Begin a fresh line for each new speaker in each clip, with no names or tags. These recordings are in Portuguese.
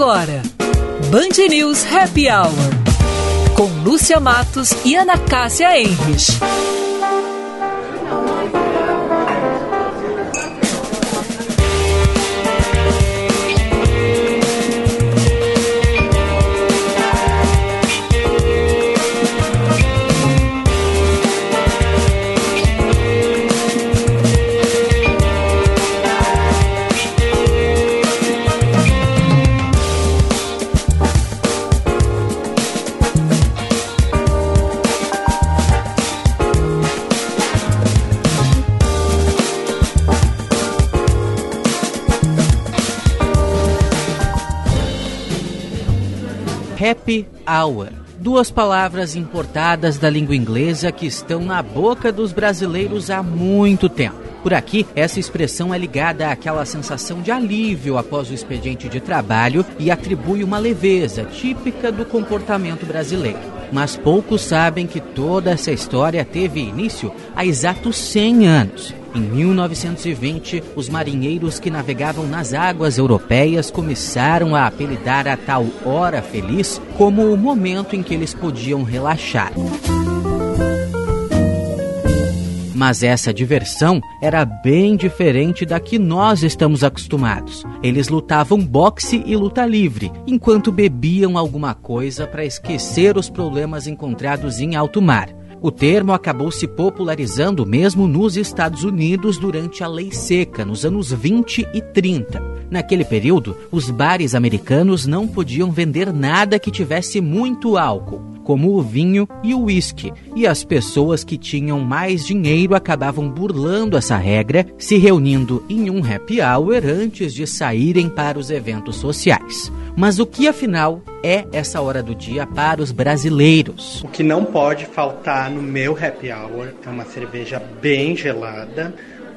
agora, Band News Happy Hour, com Lúcia Matos e Ana Cássia Enres.
Happy Hour. Duas palavras importadas da língua inglesa que estão na boca dos brasileiros há muito tempo. Por aqui, essa expressão é ligada àquela sensação de alívio após o expediente de trabalho e atribui uma leveza típica do comportamento brasileiro mas poucos sabem que toda essa história teve início há exatos 100 anos. Em 1920, os marinheiros que navegavam nas águas europeias começaram a apelidar a tal hora feliz como o momento em que eles podiam relaxar. Mas essa diversão era bem diferente da que nós estamos acostumados. Eles lutavam boxe e luta livre, enquanto bebiam alguma coisa para esquecer os problemas encontrados em alto mar. O termo acabou se popularizando mesmo nos Estados Unidos durante a Lei Seca, nos anos 20 e 30. Naquele período, os bares americanos não podiam vender nada que tivesse muito álcool, como o vinho e o uísque, e as pessoas que tinham mais dinheiro acabavam burlando essa regra, se reunindo em um happy hour antes de saírem para os eventos sociais. Mas o que afinal é essa hora do dia para os brasileiros?
O que não pode faltar no meu happy hour é uma cerveja bem gelada,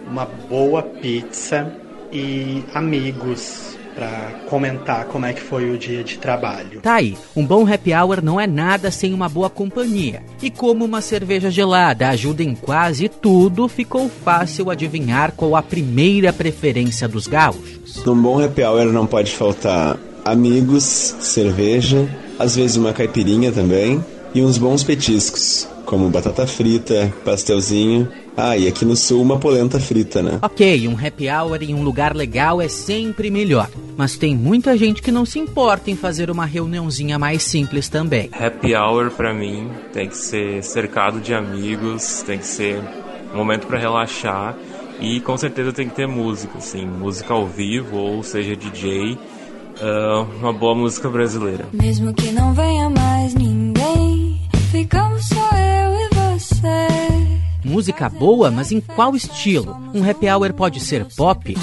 uma boa pizza e amigos para comentar como é que foi o dia de trabalho.
Tá aí, um bom happy hour não é nada sem uma boa companhia. E como uma cerveja gelada ajuda em quase tudo, ficou fácil adivinhar qual a primeira preferência dos gaúchos.
Num bom happy hour não pode faltar amigos, cerveja, às vezes uma caipirinha também e uns bons petiscos, como batata frita, pastelzinho ah, e aqui no sul uma polenta frita, né?
Ok, um happy hour em um lugar legal é sempre melhor. Mas tem muita gente que não se importa em fazer uma reuniãozinha mais simples também.
Happy hour para mim tem que ser cercado de amigos, tem que ser um momento para relaxar e com certeza tem que ter música, assim, música ao vivo ou seja DJ, uh, ah, uma boa música brasileira.
Mesmo que não venha mais ninguém,
Música boa, mas em qual estilo? Um happy hour pode ser pop?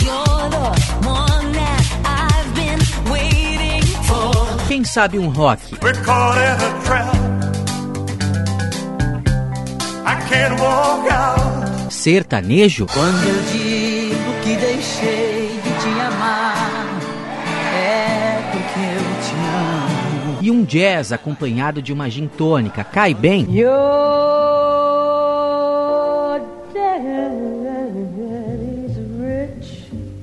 Quem sabe um rock? Sertanejo?
Quando eu digo que deixei de te amar, é porque eu te amo.
E um jazz acompanhado de uma gin tônica cai bem?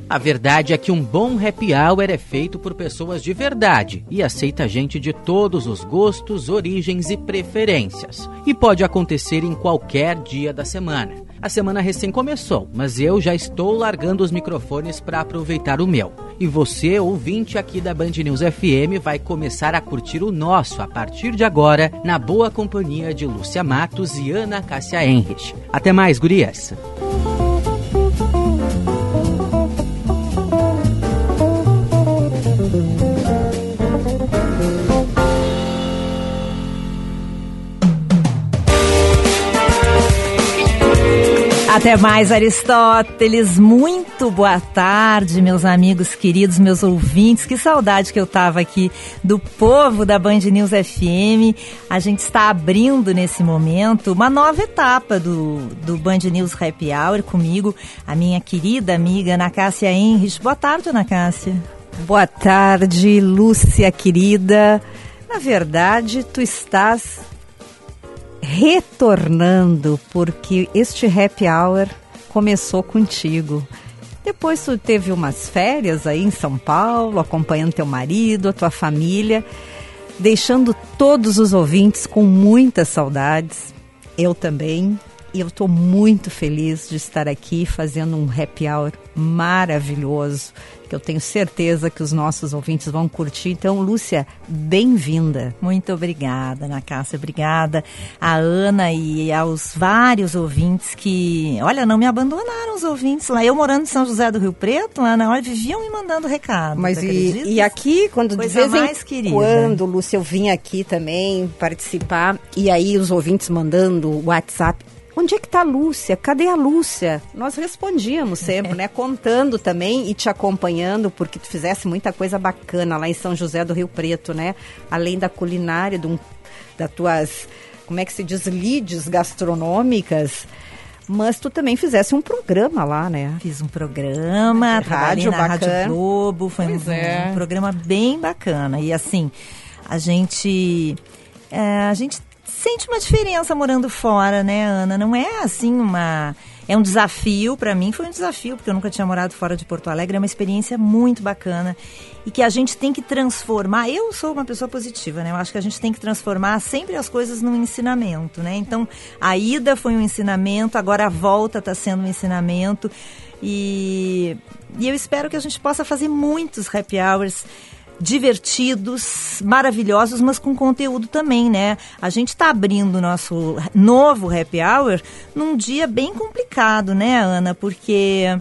A verdade é que um bom happy hour é feito por pessoas de verdade e aceita gente de todos os gostos, origens e preferências. E pode acontecer em qualquer dia da semana. A semana recém começou, mas eu já estou largando os microfones para aproveitar o meu. E você, ouvinte aqui da Band News FM, vai começar a curtir o nosso a partir de agora, na boa companhia de Lúcia Matos e Ana Cássia Henrich. Até mais, gurias!
Até mais, Aristóteles. Muito boa tarde, meus amigos queridos, meus ouvintes. Que saudade que eu tava aqui do povo da Band News FM. A gente está abrindo nesse momento uma nova etapa do, do Band News Happy Hour comigo, a minha querida amiga Ana Cássia Henrich. Boa tarde, Ana Cássia.
Boa tarde, Lúcia querida. Na verdade, tu estás retornando, porque este happy hour começou contigo. Depois tu teve umas férias aí em São Paulo, acompanhando teu marido, a tua família, deixando todos os ouvintes com muitas saudades. Eu também. E eu estou muito feliz de estar aqui fazendo um happy hour maravilhoso que eu tenho certeza que os nossos ouvintes vão curtir. Então, Lúcia, bem-vinda.
Muito obrigada, Ana Cássia, obrigada a Ana e aos vários ouvintes que, olha, não me abandonaram os ouvintes lá. Eu morando em São José do Rio Preto, Ana, olha, viviam me mandando recado.
Mas e, e, aqui, quando
Coisa
de vez
mais
em
querida.
quando, Lúcia, eu vim aqui também participar, e aí os ouvintes mandando WhatsApp, Onde é que está a Lúcia? Cadê a Lúcia? Nós respondíamos sempre, né? Contando também e te acompanhando, porque tu fizesse muita coisa bacana lá em São José do Rio Preto, né? Além da culinária, um, das tuas, como é que se diz, leads gastronômicas. Mas tu também fizesse um programa lá, né?
Fiz um programa,
rádio
na
bacana.
Rádio Globo, foi um,
é.
um programa bem bacana. E assim, a gente. é, a gente sente uma diferença morando fora, né, Ana? Não é assim uma. É um desafio, para mim foi um desafio, porque eu nunca tinha morado fora de Porto Alegre, é uma experiência muito bacana e que a gente tem que transformar. Eu sou uma pessoa positiva, né? Eu acho que a gente tem que transformar sempre as coisas num ensinamento, né? Então, a ida foi um ensinamento, agora a volta está sendo um ensinamento e, e eu espero que a gente possa fazer muitos happy hours divertidos, maravilhosos, mas com conteúdo também, né? A gente está abrindo nosso novo happy hour num dia bem complicado, né, Ana? Porque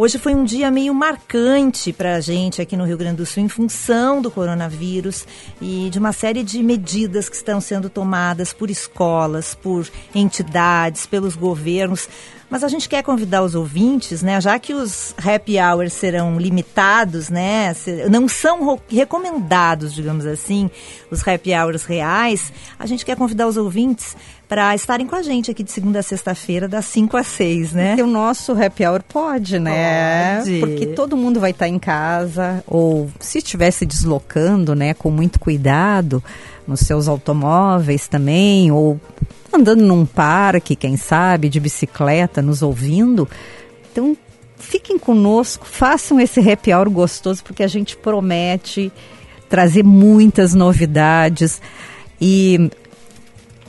Hoje foi um dia meio marcante para a gente aqui no Rio Grande do Sul, em função do coronavírus e de uma série de medidas que estão sendo tomadas por escolas, por entidades, pelos governos. Mas a gente quer convidar os ouvintes, né? Já que os happy hours serão limitados, né? Não são recomendados, digamos assim, os happy hours reais. A gente quer convidar os ouvintes para estarem com a gente aqui de segunda a sexta-feira, das 5 às 6, né?
Porque o nosso happy hour pode, né?
Pode.
Porque todo mundo vai estar em casa, ou se estiver se deslocando, né, com muito cuidado, nos seus automóveis também, ou andando num parque, quem sabe, de bicicleta, nos ouvindo. Então, fiquem conosco, façam esse happy hour gostoso, porque a gente promete trazer muitas novidades. E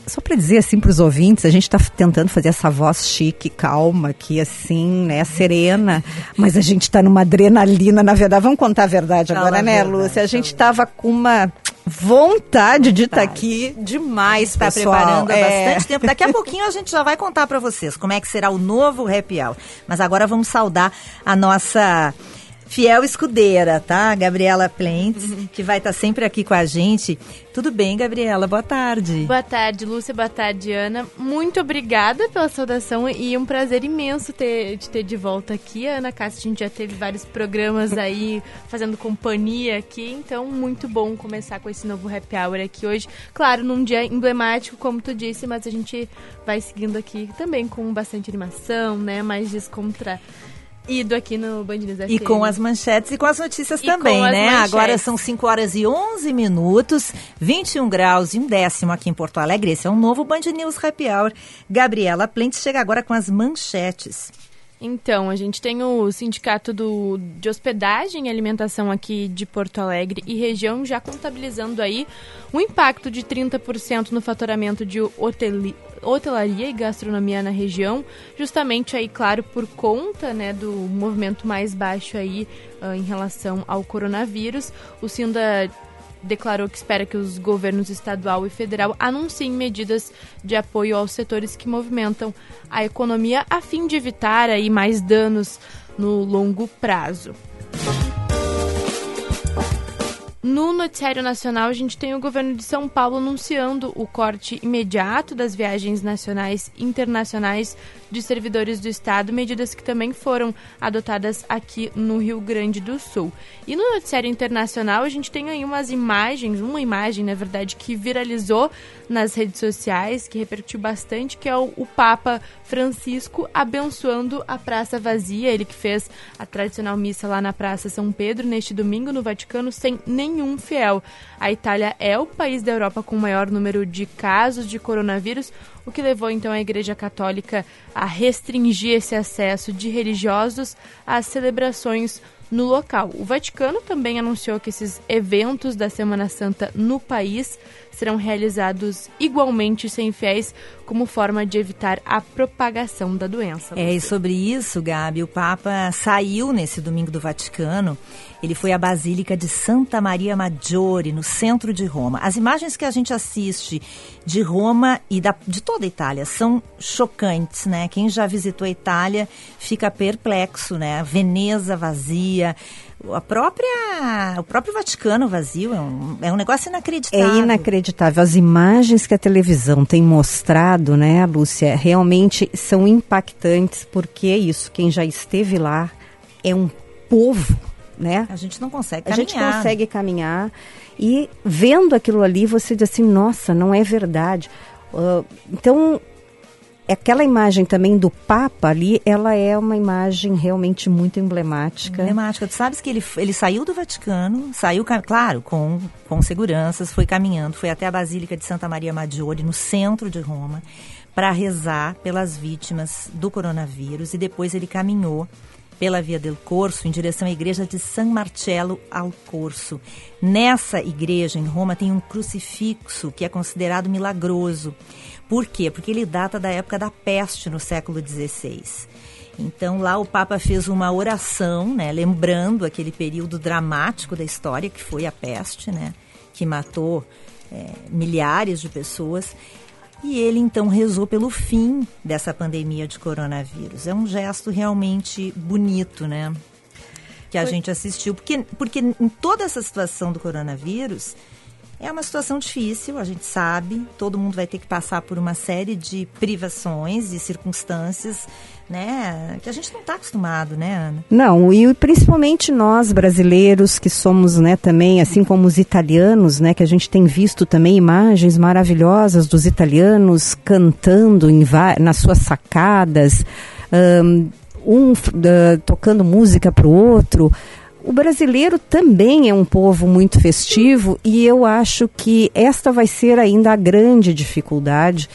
só para dizer assim para os ouvintes, a gente está tentando fazer essa voz chique, calma, aqui assim, né, serena, mas a gente está numa adrenalina, na verdade. Vamos contar a verdade
Fala
agora,
a
né,
verdade,
Lúcia? A gente
fala.
estava com uma vontade de estar
Vontade.
aqui demais,
está
pessoal.
preparando há
É.
bastante tempo. Daqui a pouquinho a gente já vai contar para vocês como é que será o novo Happy Hour. Mas agora vamos saudar a nossa fiel escudeira, tá? Gabriela Plentes, que vai estar sempre aqui com a gente. Tudo bem, Gabriela? Boa tarde.
Boa tarde, Lúcia. Boa tarde, Ana. Muito obrigada pela saudação e um prazer imenso ter, te ter de volta aqui. Ana Cássia, a gente já teve vários programas aí fazendo companhia aqui, então muito bom começar com esse novo happy hour aqui hoje. Claro, num dia emblemático, como tu disse, mas a gente vai seguindo aqui também com bastante animação, né? Mais descontraído aqui no Band News
E
FM.
com as manchetes e com as notícias
E
também,
com as
né?
manchetes.
Agora são 5 horas e 11 minutos, 21 graus e um décimo aqui em Porto Alegre. Esse é um novo Band News Happy Hour. Gabriela Plentes chega agora com as manchetes.
Então, a gente tem o Sindicato do, de Hospedagem e Alimentação aqui de Porto Alegre e região já contabilizando aí um impacto de 30% no faturamento de hoteli, hotelaria e gastronomia na região, justamente aí, claro, por conta né, do movimento mais baixo aí ah, em relação ao coronavírus. O Sinda declarou que espera que os governos estadual e federal anunciem medidas de apoio aos setores que movimentam a economia a fim de evitar aí mais danos no longo prazo. No noticiário nacional, a gente tem o governo de São Paulo anunciando o corte imediato das viagens nacionais e internacionais de servidores do Estado, medidas que também foram adotadas aqui no Rio Grande do Sul. E no noticiário internacional, a gente tem aí umas imagens, uma imagem, na verdade, que viralizou nas redes sociais, que repercutiu bastante, que é o, o Papa Francisco abençoando a Praça Vazia, ele que fez a tradicional missa lá na Praça São Pedro neste domingo no Vaticano sem nenhum fiel. A Itália é o país da Europa com o maior número de casos de coronavírus, o que levou então a Igreja Católica a restringir esse acesso de religiosos às celebrações no local. O Vaticano também anunciou que esses eventos da Semana Santa no país serão realizados igualmente sem fiéis, como forma de evitar a propagação da doença.
É, e sobre isso, Gabi, o Papa saiu nesse domingo do Vaticano. Ele foi à Basílica de Santa Maria Maggiore, no centro de Roma. As imagens que a gente assiste de Roma e da, de toda a Itália são chocantes, né? Quem já visitou a Itália fica perplexo, né? Veneza vazia, a própria, o próprio Vaticano vazio é um, é um negócio inacreditável.
É inacreditável. As imagens que a televisão tem mostrado, né, Lúcia, realmente são impactantes, porque é isso, quem já esteve lá é um povo, né?
A gente não consegue caminhar.
A gente consegue caminhar e vendo aquilo ali, você diz assim, nossa, não é verdade. Uh, então, aquela imagem também do Papa ali, ela é uma imagem realmente muito emblemática.
Emblemática. Tu sabes que ele, ele saiu do Vaticano, saiu, claro, com, com seguranças, foi caminhando, foi até a Basílica de Santa Maria Maggiore, no centro de Roma, para rezar pelas vítimas do coronavírus e depois ele caminhou pela Via del Corso em direção à igreja de San Marcello al Corso. Nessa igreja em Roma tem um crucifixo que é considerado milagroso. Por quê? Porque ele data da época da peste no século XVI. Então lá o Papa fez uma oração, né, lembrando aquele período dramático da história que foi a peste, né, que matou é, milhares de pessoas. E ele então rezou pelo fim dessa pandemia de coronavírus. É um gesto realmente bonito, né? Que a foi. gente assistiu. Porque, porque em toda essa situação do coronavírus, é uma situação difícil, a gente sabe. Todo mundo vai ter que passar por uma série de privações e circunstâncias, né? Que a gente não está acostumado, né, Ana?
Não, e principalmente nós brasileiros que somos, né, também, assim como os italianos, né, que a gente tem visto também imagens maravilhosas dos italianos cantando em, nas suas sacadas. Um, uh, tocando música para o outro, o brasileiro também é um povo muito festivo e eu acho que esta vai ser ainda a grande dificuldade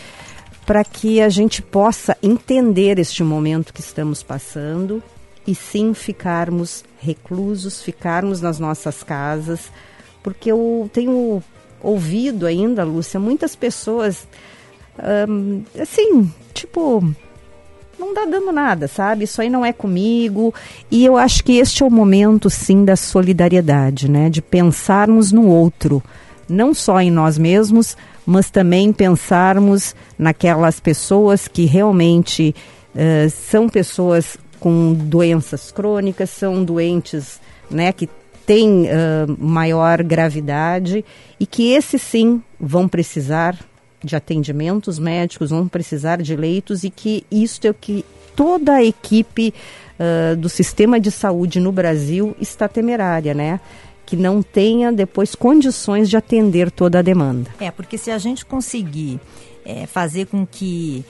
para que a gente possa entender este momento que estamos passando e sim ficarmos reclusos, ficarmos nas nossas casas, porque eu tenho ouvido ainda, Lúcia, muitas pessoas assim, tipo, não dá dando nada, sabe? Isso aí não é comigo. E eu acho que este é o momento, sim, da solidariedade, né? De pensarmos no outro, não só em nós mesmos, mas também pensarmos naquelas pessoas que realmente uh, são pessoas com doenças crônicas, são doentes, né? Que têm uh, maior gravidade e que esses sim vão precisar de atendimentos médicos, vão precisar de leitos e que isto é o que toda a equipe uh, do sistema de saúde no Brasil está temerária, né? Que não tenha depois condições de atender toda a demanda.
É, porque se a gente conseguir é, fazer com que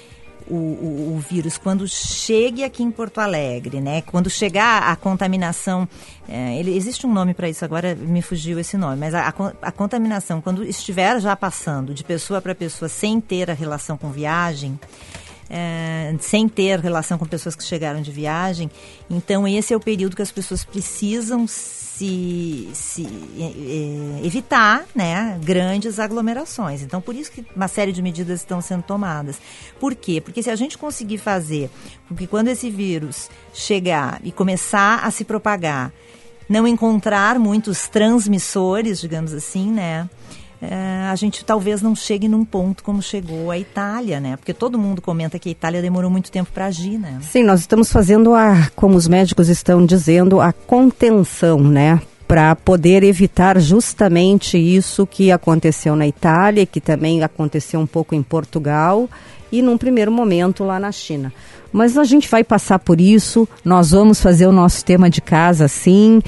o, o, o, vírus quando chegue aqui em Porto Alegre, né? Quando chegar a contaminação, é, ele, existe um nome para isso agora, me fugiu esse nome, mas a, a, a, contaminação quando estiver já passando de pessoa para pessoa sem ter a relação com viagem, é, sem ter relação com pessoas que chegaram de viagem, então esse é o período que as pessoas precisam se, se é, evitar né, grandes aglomerações. Então, por isso que uma série de medidas estão sendo tomadas. Por quê? Porque se a gente conseguir fazer com que quando esse vírus chegar e começar a se propagar, não encontrar muitos transmissores, digamos assim, né? É, a gente talvez não chegue num ponto como chegou a Itália, né? Porque todo mundo comenta que a Itália demorou muito tempo para agir, né?
Sim, nós estamos fazendo a, como os médicos estão dizendo, a contenção, né? Para poder evitar justamente isso que aconteceu na Itália, que também aconteceu um pouco em Portugal e num primeiro momento lá na China. Mas a gente vai passar por isso, nós vamos fazer o nosso tema de casa assim,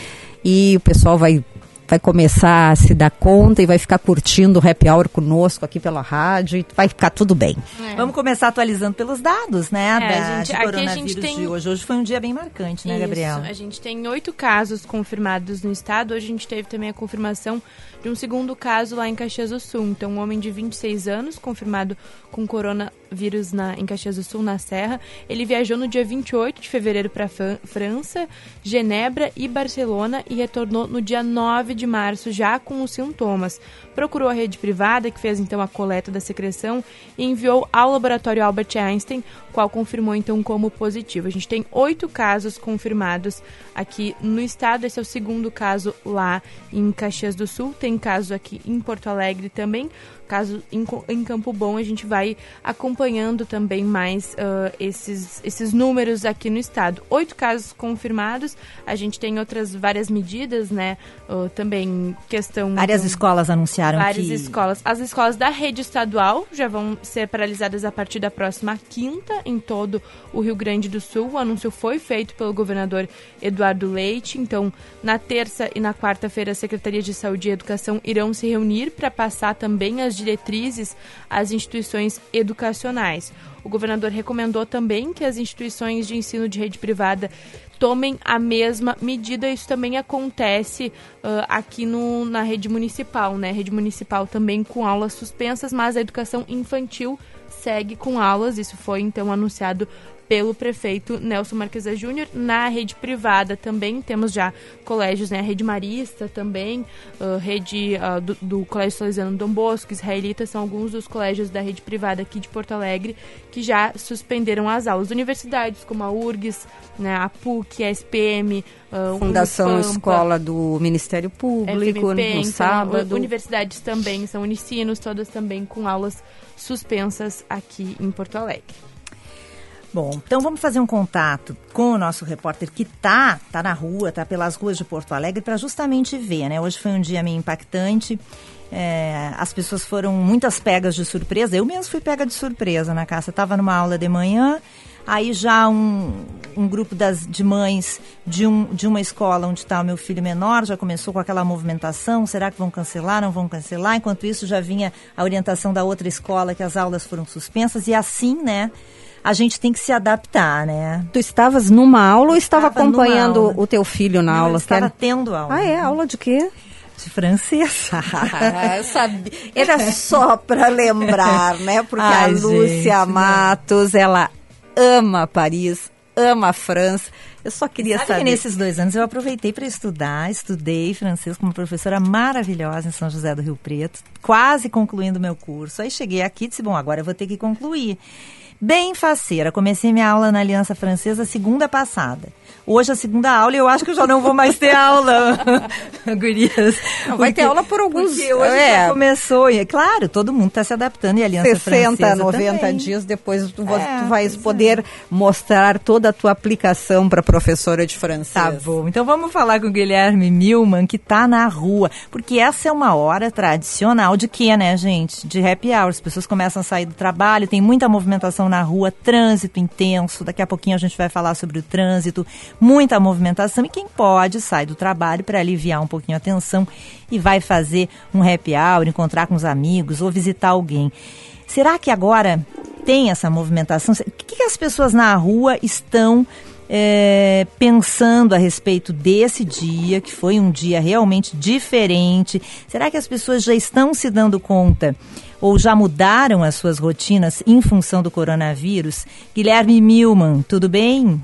e o pessoal vai vai começar a se dar conta e vai ficar curtindo o happy hour conosco aqui pela rádio e vai ficar tudo bem.
É. Vamos começar atualizando pelos dados, né?
É,
da,
gente,
de
a
coronavírus
gente tem-
de hoje. Hoje foi um dia bem marcante, né,
Isso,
Gabriel?
A gente tem oito casos confirmados no estado. Hoje a gente teve também a confirmação de um segundo caso lá em Caxias do Sul. Então, um homem de 26 anos, confirmado com coronavírus na, em Caxias do Sul, na Serra. Ele viajou no dia 28 de fevereiro para França, Genebra e Barcelona e retornou no dia 9 de março, já com os sintomas. Procurou a rede privada, que fez então a coleta da secreção, e enviou ao laboratório Albert Einstein, qual confirmou então como positivo. A gente tem oito casos confirmados aqui no estado. Esse é o segundo caso lá em Caxias do Sul. Tem caso aqui em Porto Alegre também. Caso em, em Campo Bom, a gente vai acompanhando também mais ah, esses, esses números aqui no estado. Oito casos confirmados. A gente tem outras várias medidas, né? Ah, também questão.
Várias
do-
escolas anunciaram
Várias
que...
escolas. As escolas da rede estadual já vão ser paralisadas a partir da próxima quinta em todo o Rio Grande do Sul. O anúncio foi feito pelo governador Eduardo Leite. Então, na terça e na quarta-feira, as secretarias de Saúde e Educação irão se reunir para passar também as diretrizes às instituições educacionais. O governador recomendou também que as instituições de ensino de rede privada tomem a mesma medida. Isso também acontece ah, aqui no, na rede municipal, né? Rede municipal também com aulas suspensas, mas a educação infantil segue com aulas. Isso foi então anunciado pelo prefeito Nelson Marquesa Júnior. Na rede privada também temos já colégios, né? A rede Marista também, ah, rede ah, do, do Colégio Salesiano Dom Bosco, Israelita, são alguns dos colégios da rede privada aqui de Porto Alegre que já suspenderam as aulas. Universidades como a URGS, né, a PUC, a SPM, ah,
Fundação Escola do Ministério Público,
FMP,
no
então,
sábado.
Universidades também, são unicinos, todas também com aulas suspensas aqui em Porto Alegre.
Bom, então vamos fazer um contato com o nosso repórter que tá, tá na rua, tá pelas ruas de Porto Alegre para justamente ver, né? Hoje foi um dia meio impactante. é, as pessoas foram muitas pegas de surpresa. Eu mesmo fui pega de surpresa na casa. Estava numa aula de manhã, aí já um, um grupo das, de mães de, um, de uma escola onde está o meu filho menor já começou com aquela movimentação. Será que vão cancelar? Não vão cancelar? Enquanto isso, já vinha a orientação da outra escola que as aulas foram suspensas. E assim, né? A gente tem que se adaptar, né?
Tu estavas numa aula ou estava
Estava
acompanhando
aula.
o teu filho na
Não,
aula?
eu estava
Quer-
tendo aula.
Ah, é? Aula de quê?
De francês.
Ah, eu sabia. Era só para lembrar, né? Porque
Ai,
a Lúcia
gente, né?
Matos, ela ama Paris, ama a França. Eu só queria
Sabe
saber.
que nesses dois anos eu aproveitei para estudar, estudei francês com uma professora maravilhosa em São José do Rio Preto, quase concluindo meu curso. Aí cheguei aqui e disse, bom, agora eu vou ter que concluir. Bem faceira, comecei minha aula na Aliança Francesa segunda passada. Hoje a segunda aula e eu acho que eu já não vou mais ter aula, gurias.
Não, vai ter aula por alguns-
Porque hoje
é.
já começou, e é claro, todo mundo está se adaptando e a Aliança
60,
Francesa
90
também.
dias depois tu,
É,
tu vais
pois
poder mostrar toda a tua aplicação para professora de francês.
Tá bom, então vamos falar com o Guilherme Milman, que tá na rua, porque essa é uma hora tradicional de quê, né, gente? De happy hour. As pessoas começam a sair do trabalho, tem muita movimentação na rua, trânsito intenso. Daqui a pouquinho a gente vai falar sobre o trânsito, muita movimentação. E quem pode sai do trabalho para aliviar um pouquinho a tensão e vai fazer um happy hour, encontrar com os amigos ou visitar alguém. Será que agora tem essa movimentação? O que, as pessoas na rua estão é, pensando a respeito desse dia, que foi um dia realmente diferente? Será que as pessoas já estão se dando conta ou já mudaram as suas rotinas em função do coronavírus? Guilherme Milman, tudo bem?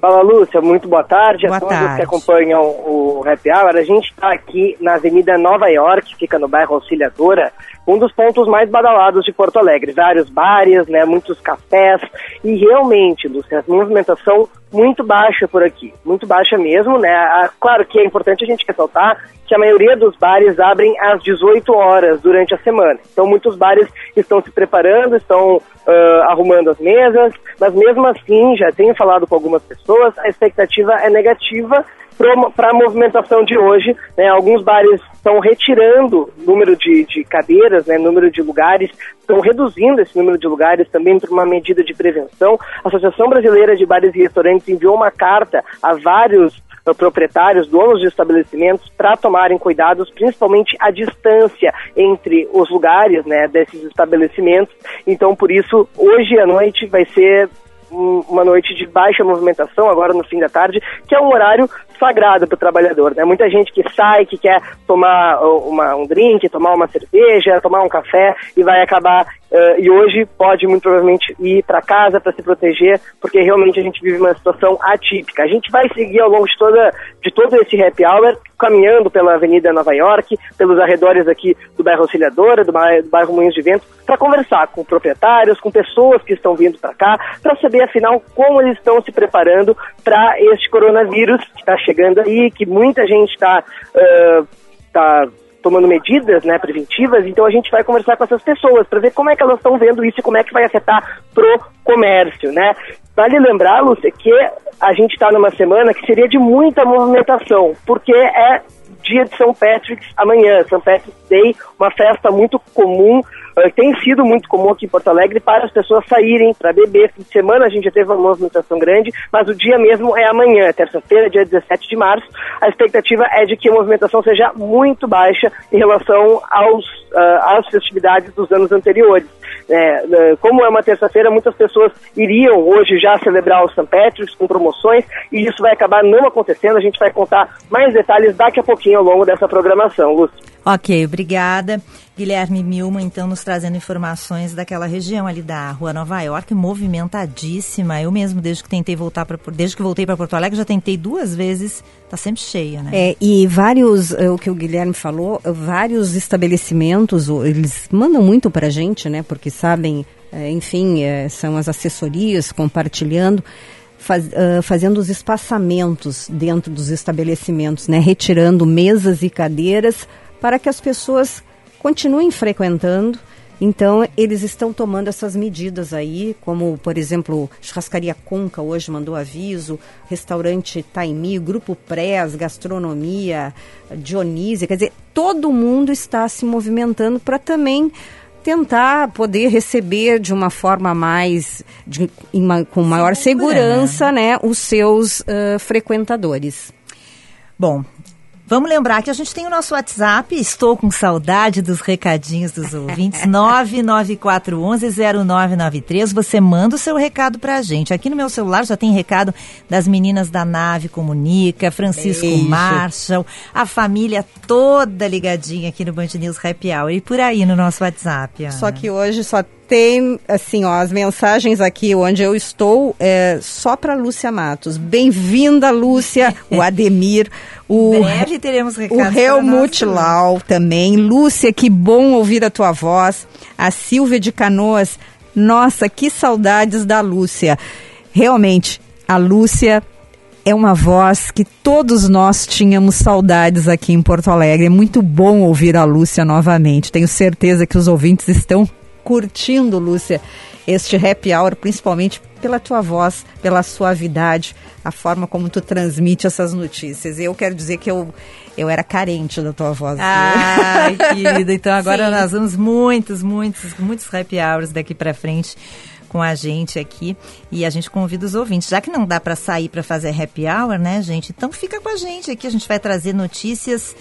Fala, Lúcia. Muito boa tarde
Boa
a todos
tarde.
que acompanham o Happy Hour. A gente está aqui na Avenida Nova York, fica no bairro Auxiliadora, um dos pontos mais badalados de Porto Alegre. Vários bares, né, muitos cafés e realmente, Lúcia, a movimentação muito baixa por aqui, muito baixa mesmo, né? Ah, Claro que é importante a gente ressaltar que a maioria dos bares abrem às 18 horas durante a semana. Então muitos bares estão se preparando, estão ah, arrumando as mesas, mas mesmo assim, já tenho falado com algumas pessoas, a expectativa é negativa para a movimentação de hoje. Né? Alguns bares estão retirando número de, de cadeiras, né, número de lugares, estão reduzindo esse número de lugares também por uma medida de prevenção. A Associação Brasileira de Bares e Restaurantes enviou uma carta a vários uh, proprietários, donos de estabelecimentos, para tomarem cuidados, principalmente a distância entre os lugares né, desses estabelecimentos. Então, por isso, hoje à noite vai ser uma noite de baixa movimentação, agora no fim da tarde, que é um horário sagrado para o trabalhador. Né? Muita gente que sai, que quer tomar uma, um drink, tomar uma cerveja, tomar um café e vai acabar. Uh, e hoje pode muito provavelmente ir para casa para se proteger, porque realmente a gente vive uma situação atípica. A gente vai seguir ao longo de, toda, de todo esse happy hour, caminhando pela Avenida Nova York, pelos arredores aqui do bairro Auxiliadora, do bairro, Moinhos de Vento, para conversar com proprietários, com pessoas que estão vindo para cá, para saber afinal como eles estão se preparando para este coronavírus que está chegando aí, que muita gente está uh, tá tomando medidas né, preventivas, então a gente vai conversar com essas pessoas para ver como é que elas estão vendo isso e como é que vai afetar pro comércio, né? Vale lembrar, Lúcia, que a gente está numa semana que seria de muita movimentação, porque é dia de São Patrick's amanhã, São Patrick's Day, uma festa muito comum uh, tem sido muito comum aqui em Porto Alegre para as pessoas saírem para beber. Fim de semana a gente já teve uma movimentação grande, mas o dia mesmo é amanhã, terça-feira, dia 17 de março. A expectativa é de que a movimentação seja muito baixa em relação aos, uh, às festividades dos anos anteriores. É, como é uma terça-feira, muitas pessoas iriam hoje já celebrar o St. Patrick's com promoções e isso vai acabar não acontecendo. A gente vai contar mais detalhes daqui a pouquinho ao longo dessa programação, Lúcia.
Ok, obrigada. Guilherme Milman, então, nos trazendo informações daquela região ali da Rua Nova York, movimentadíssima. Eu mesmo, desde que tentei voltar para desde que voltei para Porto Alegre, já tentei duas vezes, está sempre cheia, né?
É, e vários, é, o que o Guilherme falou, vários estabelecimentos, eles mandam muito para a gente, né? Porque sabem, é, enfim, é, são as assessorias compartilhando. Faz, uh, fazendo os espaçamentos dentro dos estabelecimentos, né? retirando mesas e cadeiras para que as pessoas continuem frequentando. Então, eles estão tomando essas medidas aí, como, por exemplo, Churrascaria Conca hoje mandou aviso, restaurante Taimi, Grupo Prés, Gastronomia, Dionísia, quer dizer, todo mundo está se movimentando para também tentar poder receber de uma forma mais, de, uma, com maior segurança, né, os seus uh, frequentadores.
Bom, Vamos lembrar que a gente tem o nosso WhatsApp. Estou com saudade dos recadinhos dos ouvintes. 994110993. Você manda o seu recado para a gente. Aqui no meu celular já tem recado das meninas da nave Comunica, Francisco Beijo. Marshall, a família toda ligadinha aqui no Band News Happy Hour e por aí no nosso WhatsApp. Ana.
Só que hoje só tem, assim, ó, as mensagens aqui onde eu estou é só para Lúcia Matos. Bem-vinda, Lúcia, o Ademir, o,
Breve teremos
o Helmut Lau também. Lúcia, que bom ouvir a tua voz. A Silvia de Canoas, nossa, que saudades da Lúcia. Realmente, a Lúcia é uma voz que todos nós tínhamos saudades aqui em Porto Alegre. É muito bom ouvir a Lúcia novamente. Tenho certeza que os ouvintes estão curtindo, Lúcia, este happy hour, principalmente pela tua voz, pela suavidade, a forma como tu transmite essas notícias. Eu quero dizer que eu, eu era carente da tua voz.
Ai, querida, então agora Sim. nós vamos muitos, muitos, muitos happy hours daqui para frente com a gente aqui e a gente convida os ouvintes. Já que não dá para sair para fazer happy hour, né, gente? Então fica com a gente aqui, a gente vai trazer notícias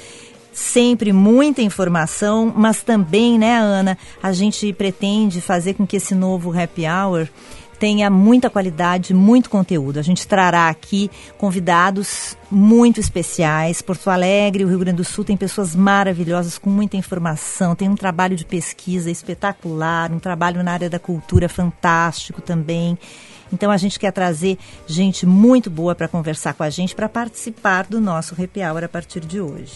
sempre muita informação, mas também, né, Ana, a gente pretende fazer com que esse novo happy hour tenha muita qualidade, muito conteúdo. A gente trará aqui convidados muito especiais. Porto Alegre, o Rio Grande do Sul tem pessoas maravilhosas com muita informação, tem um trabalho de pesquisa espetacular, um trabalho na área da cultura fantástico também. Então a gente quer trazer gente muito boa para conversar com a gente, para participar do nosso Happy Hour a partir de hoje.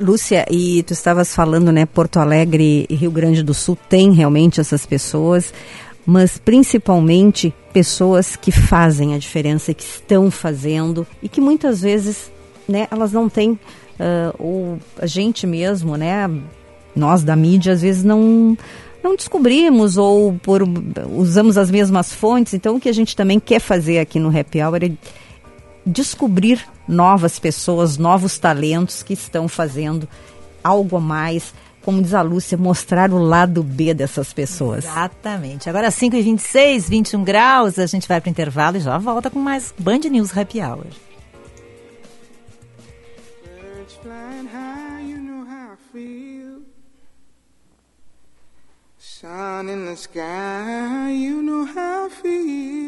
Lúcia, e tu estavas falando, né, Porto Alegre e Rio Grande do Sul tem realmente essas pessoas, mas principalmente pessoas que fazem a diferença, que estão fazendo e que muitas vezes, né, elas não têm, uh, ou a gente mesmo, né, nós da mídia às vezes não não descobrimos ou por, usamos as mesmas fontes. Então, o que a gente também quer fazer aqui no Happy Hour é descobrir novas pessoas, novos talentos que estão fazendo algo a mais como diz a Lúcia, mostrar o lado B dessas pessoas.
Exatamente. Agora 5h26, 21 graus, a gente vai para o intervalo e já volta com mais Band News Happy Hour.
Sun in the sky, you know how I feel.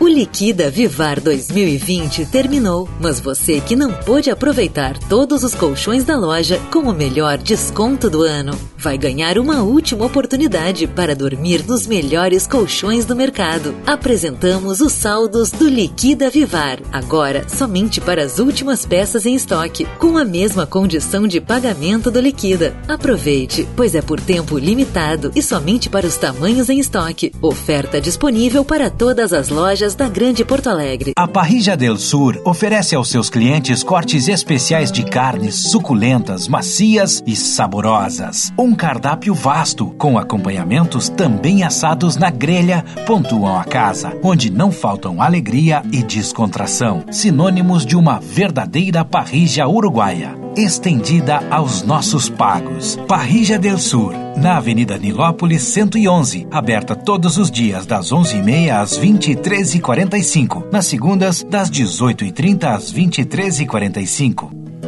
O Liquida Vivar 2020 terminou, mas você que não pôde aproveitar todos os colchões da loja com o melhor desconto do ano, vai ganhar uma última oportunidade para dormir nos melhores colchões do mercado. Apresentamos os saldos do Liquida Vivar, agora somente para as últimas peças em estoque, com a mesma condição de pagamento do Liquida. Aproveite, pois é por tempo limitado e somente para os tamanhos em estoque. Oferta disponível para todas as lojas da Grande Porto Alegre.
A Parrilla del Sur oferece aos seus clientes cortes especiais de carnes suculentas, macias e saborosas. Um cardápio vasto, com acompanhamentos também assados na grelha, pontuam a casa, onde não faltam alegria e descontração, sinônimos de uma verdadeira parrija uruguaia estendida aos nossos pagos. Parrija del Sur, na Avenida Nilópolis 111, aberta todos os dias das 11h30 às 23h45, nas segundas das 18h30 às 23h45.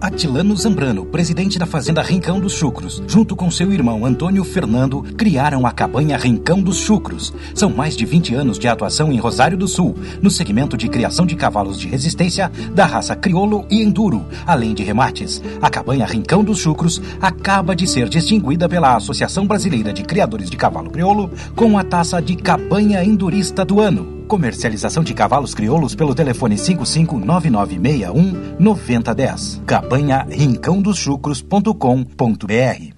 Atilano Zambrano, presidente da Fazenda Rincão dos Chucros, junto com seu irmão Antônio Fernando, criaram a cabanha Rincão dos Chucros. São mais de 20 anos de atuação em Rosário do Sul, no segmento de criação de cavalos de resistência da raça crioulo e enduro, além de remates. A cabanha Rincão dos Chucros acaba de ser distinguida pela Associação Brasileira de Criadores de Cavalo Crioulo com a taça de Cabanha Endurista do Ano. Comercialização de cavalos crioulos pelo telefone 559961 9010. Cabanha rincãodoschucros.com.br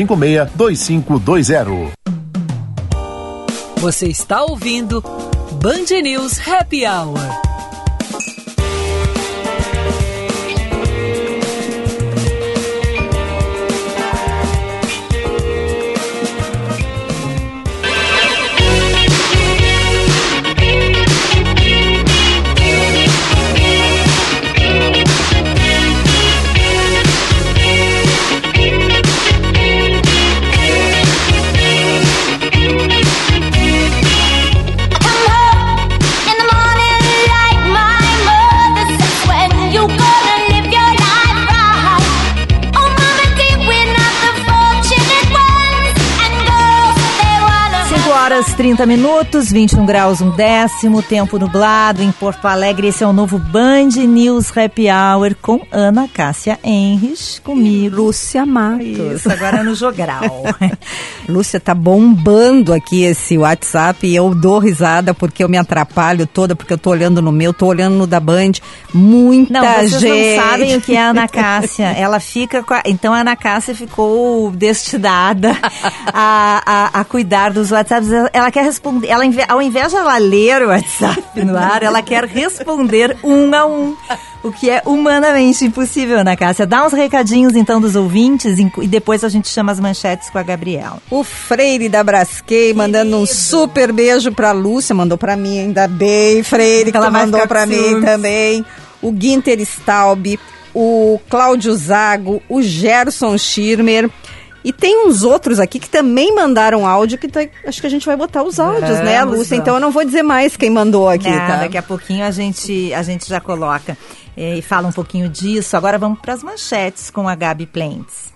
9556 2520.
Você está ouvindo Band News Happy Hour.
30 minutos, 21 graus, um décimo, tempo nublado em Porto Alegre. Esse é o novo Band News Happy Hour com Ana Cássia Henrich, comigo.
Lúcia Matos.
Isso, agora no Jogral.
Lúcia, tá bombando aqui esse WhatsApp e eu dou risada porque eu me atrapalho toda, porque eu tô olhando no meu, tô olhando no da Band. Muita
não, vocês
gente.
não sabem o que é a Ana Cássia. Ela fica com a... Então a Ana Cássia ficou destinada a, a, a cuidar dos WhatsApps. Ela, ela quer responder, ela, ao invés de ela ler o WhatsApp no ar, ela quer responder um a um. O que é humanamente impossível, Ana Cássia. Dá uns recadinhos então dos ouvintes e depois a gente chama as manchetes com a Gabriela.
O Freire da Brasquei mandando um super beijo pra Lúcia, mandou pra mim, ainda bem, Freire, que ela mandou pra mim também. O Ginter Staub, o Cláudio Zago, o Gerson Schirmer E tem uns outros aqui que também mandaram áudio que tá, acho que a gente vai botar os áudios, né,
Vamos,
Lúcia?
vamos.
Então eu não vou dizer mais quem mandou aqui,
Não,
tá?
Daqui a pouquinho a gente, a gente já coloca eh, e fala um pouquinho disso. Agora vamos para as manchetes com a Gabi Plentes.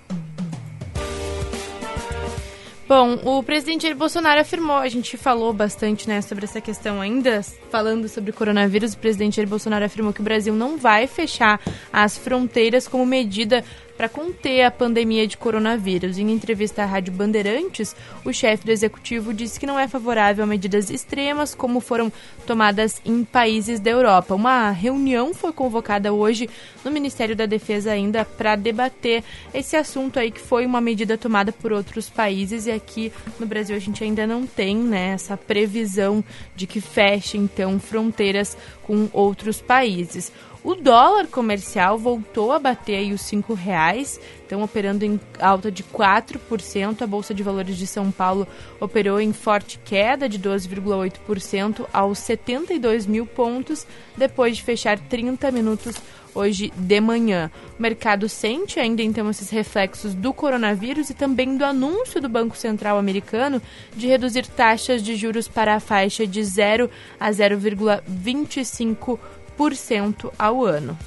Bom, o presidente Jair Bolsonaro afirmou, a gente falou bastante né, sobre essa questão ainda, falando sobre o coronavírus, o presidente Jair Bolsonaro afirmou que o Brasil não vai fechar as fronteiras como medida para conter a pandemia de coronavírus. Em entrevista à Rádio Bandeirantes, o chefe do executivo disse que não é favorável a medidas extremas como foram tomadas em países da Europa. Uma reunião foi convocada hoje no Ministério da Defesa ainda para debater esse assunto aí que foi uma medida tomada por outros países e aqui no Brasil a gente ainda não tem né, essa previsão de que feche então fronteiras com outros países. O dólar comercial voltou a bater aí os cinco reais, então operando em alta de 4%. A Bolsa de Valores de São Paulo operou em forte queda de 12,8% aos 72 mil pontos, depois de fechar 30 minutos hoje de manhã. O mercado sente ainda então esses reflexos do coronavírus e também do anúncio do Banco Central americano de reduzir taxas de juros para a faixa de 0 a 0,25% ao ano.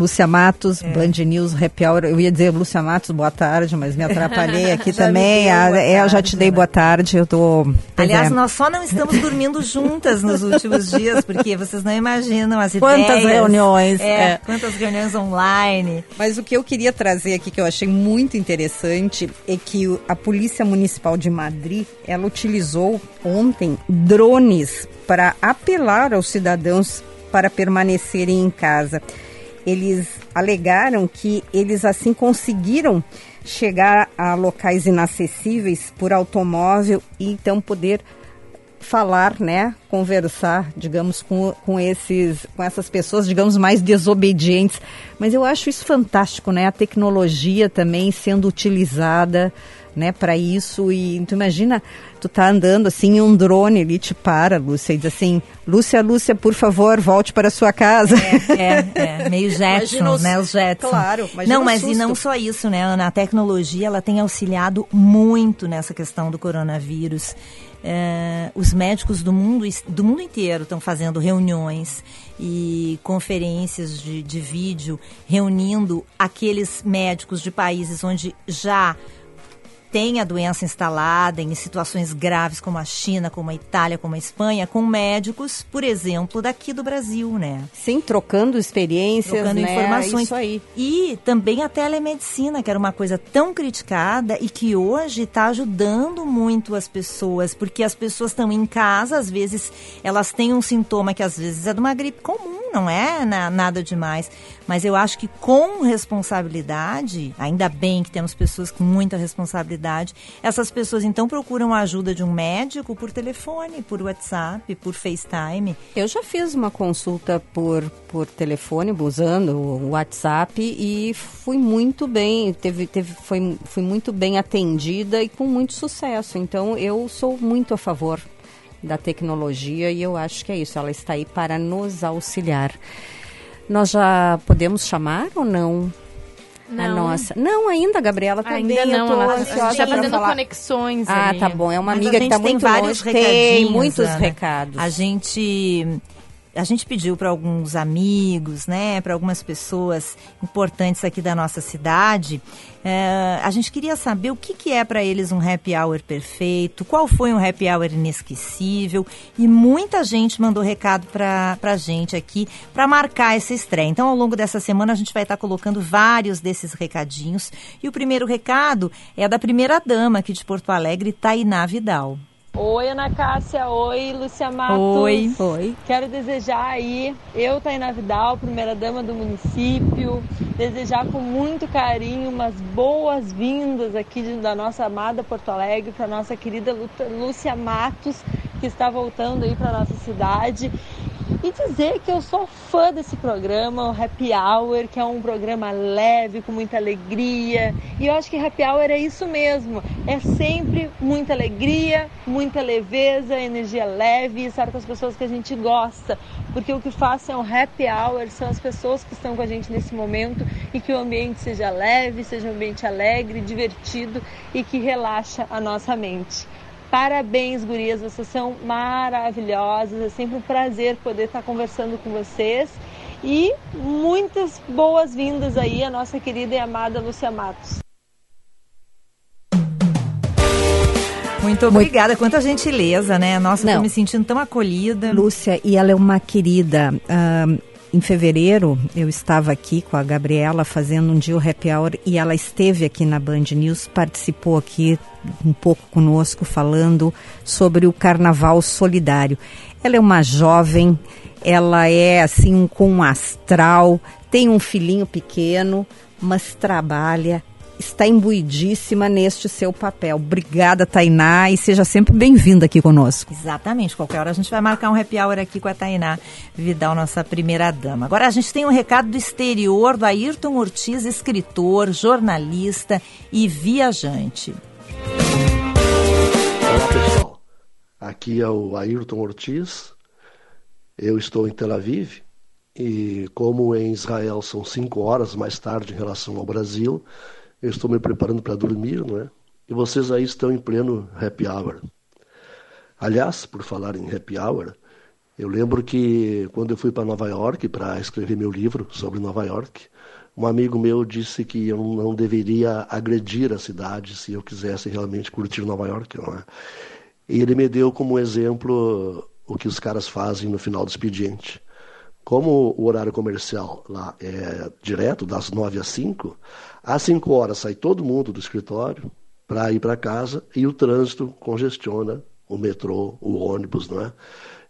Lúcia Matos,
É.
Band News, Happy Hour. Eu ia dizer Lúcia Matos, boa tarde, mas me atrapalhei aqui também. Ah,
boa
é, eu já
tarde,
te dei
né?
boa tarde, eu tô...
Aliás,
é.
nós só não estamos dormindo juntas nos últimos dias, porque vocês não imaginam as
Quantas
ideias.
reuniões,
É,
é.
quantas reuniões online.
Mas o que eu queria trazer aqui, que eu achei muito interessante, é que a Polícia Municipal de Madrid, ela utilizou ontem drones para apelar aos cidadãos para permanecerem em casa. Eles alegaram que eles assim conseguiram chegar a locais inacessíveis por automóvel e então poder falar, né, conversar, digamos, com, com esses, com essas pessoas, digamos, mais desobedientes. Mas eu acho isso fantástico, né? A tecnologia também sendo utilizada, né, para isso. E tu imagina, tu tá andando assim e um drone ali te para, Lúcia, e diz assim, Lúcia, Lúcia, por favor, volte para a sua casa.
É, é, meio Jetson,
os-
né, os Jetson.
Claro,
Não, mas e não só isso, né, Ana? A tecnologia, ela tem auxiliado muito nessa questão do coronavírus. É, os médicos do mundo, do mundo inteiro estão fazendo reuniões e conferências de, de vídeo, reunindo aqueles médicos de países onde já tem a doença instalada em situações graves como a China, como a Itália, como a Espanha, com médicos, por exemplo, daqui do Brasil, né?
Sim, trocando experiências,
Trocando
né?
informações.
Isso aí.
E também a telemedicina, que era uma coisa tão criticada e que hoje está ajudando muito as pessoas, porque as pessoas estão em casa, às vezes elas têm um sintoma que às vezes é de uma gripe comum, não é na- nada demais. Mas eu acho que com responsabilidade, ainda bem que temos pessoas com muita responsabilidade, essas pessoas então procuram a ajuda de um médico por telefone, por WhatsApp, por FaceTime.
Eu já fiz uma consulta por, por telefone, usando o WhatsApp, e fui muito bem, teve, teve, foi, fui muito bem atendida e com muito sucesso. Então, eu sou muito a favor da tecnologia e eu acho que é isso, ela está aí para nos auxiliar. Nós já podemos chamar ou não? A
Não.
nossa. Não, ainda, Gabriela, também.
Ainda não,
eu tô
ela- a
ansiosa
gente tá fazendo
falar.
conexões
Ah,
ali.
tá bom. É uma
Mas
amiga
a
que
tem
muito
vários
longe. Tem
recadinhos,
muitos
Ana.
recados.
A gente a gente pediu para alguns amigos, né, para algumas pessoas importantes aqui da nossa cidade. eh, a gente queria saber o que, que é para eles um happy hour perfeito, qual foi um happy hour inesquecível e muita gente mandou recado para a gente aqui para marcar essa estreia. Então, ao longo dessa semana, a gente vai estar colocando vários desses recadinhos. E o primeiro recado é da primeira dama aqui de Porto Alegre, Tainá Vidal.
Oi, Ana Cássia. Oi, Lúcia Matos.
Oi.
Oi.
Quero desejar aí, eu, Tainá Vidal, primeira dama do município, desejar com muito carinho umas boas-vindas aqui de- da nossa amada Porto Alegre para nossa querida Lúcia Matos, que está voltando aí para nossa cidade. E dizer que eu sou fã desse programa, o Happy Hour, que é um programa leve, com muita alegria. E eu acho que Happy Hour é isso mesmo. É sempre muita alegria, muita leveza, energia leve estar com as pessoas que a gente gosta. Porque o que faz é um Happy Hour, são as pessoas que estão com a gente nesse momento e que o ambiente seja leve, seja um ambiente alegre, divertido e que relaxa a nossa mente. Parabéns, gurias, vocês são maravilhosas. É sempre um prazer poder estar conversando com vocês. E muitas boas-vindas aí à nossa querida e amada Lúcia Matos.
Muito obrigada, quanta gentileza, né? Nossa, Não. tô me sentindo tão acolhida.
Lúcia, e ela é uma querida. Uh, em fevereiro, eu estava aqui com a Gabriela fazendo um dia o happy hour e ela esteve aqui na Band News, participou aqui um pouco conosco falando sobre o carnaval solidário. Ela é uma jovem, ela é assim com um astral, tem um filhinho pequeno, mas trabalha está imbuidíssima neste seu papel. Obrigada, Tainá, e seja sempre bem-vinda aqui conosco.
Exatamente, qualquer hora a gente vai marcar um happy hour aqui com a Tainá Vidal, nossa primeira dama. Agora a gente tem um recado do exterior do Ayrton Ortiz, escritor, jornalista e viajante.
Olá, pessoal. Aqui é o Ayrton Ortiz. Eu estou em Tel Aviv e como em Israel são cinco horas mais tarde em relação ao Brasil, eu estou me preparando para dormir, não é? E vocês aí estão em pleno happy hour. Aliás, por falar em happy hour, eu lembro que quando eu fui para Nova York para escrever meu livro sobre Nova York, um amigo meu disse que eu não deveria agredir a cidade se eu quisesse realmente curtir Nova York, não é? E ele me deu como exemplo o que os caras fazem no final do expediente. Como o horário comercial lá é direto, das 9 às 5, às 5 horas sai todo mundo do escritório para ir para casa e o trânsito congestiona o metrô, o ônibus, não é?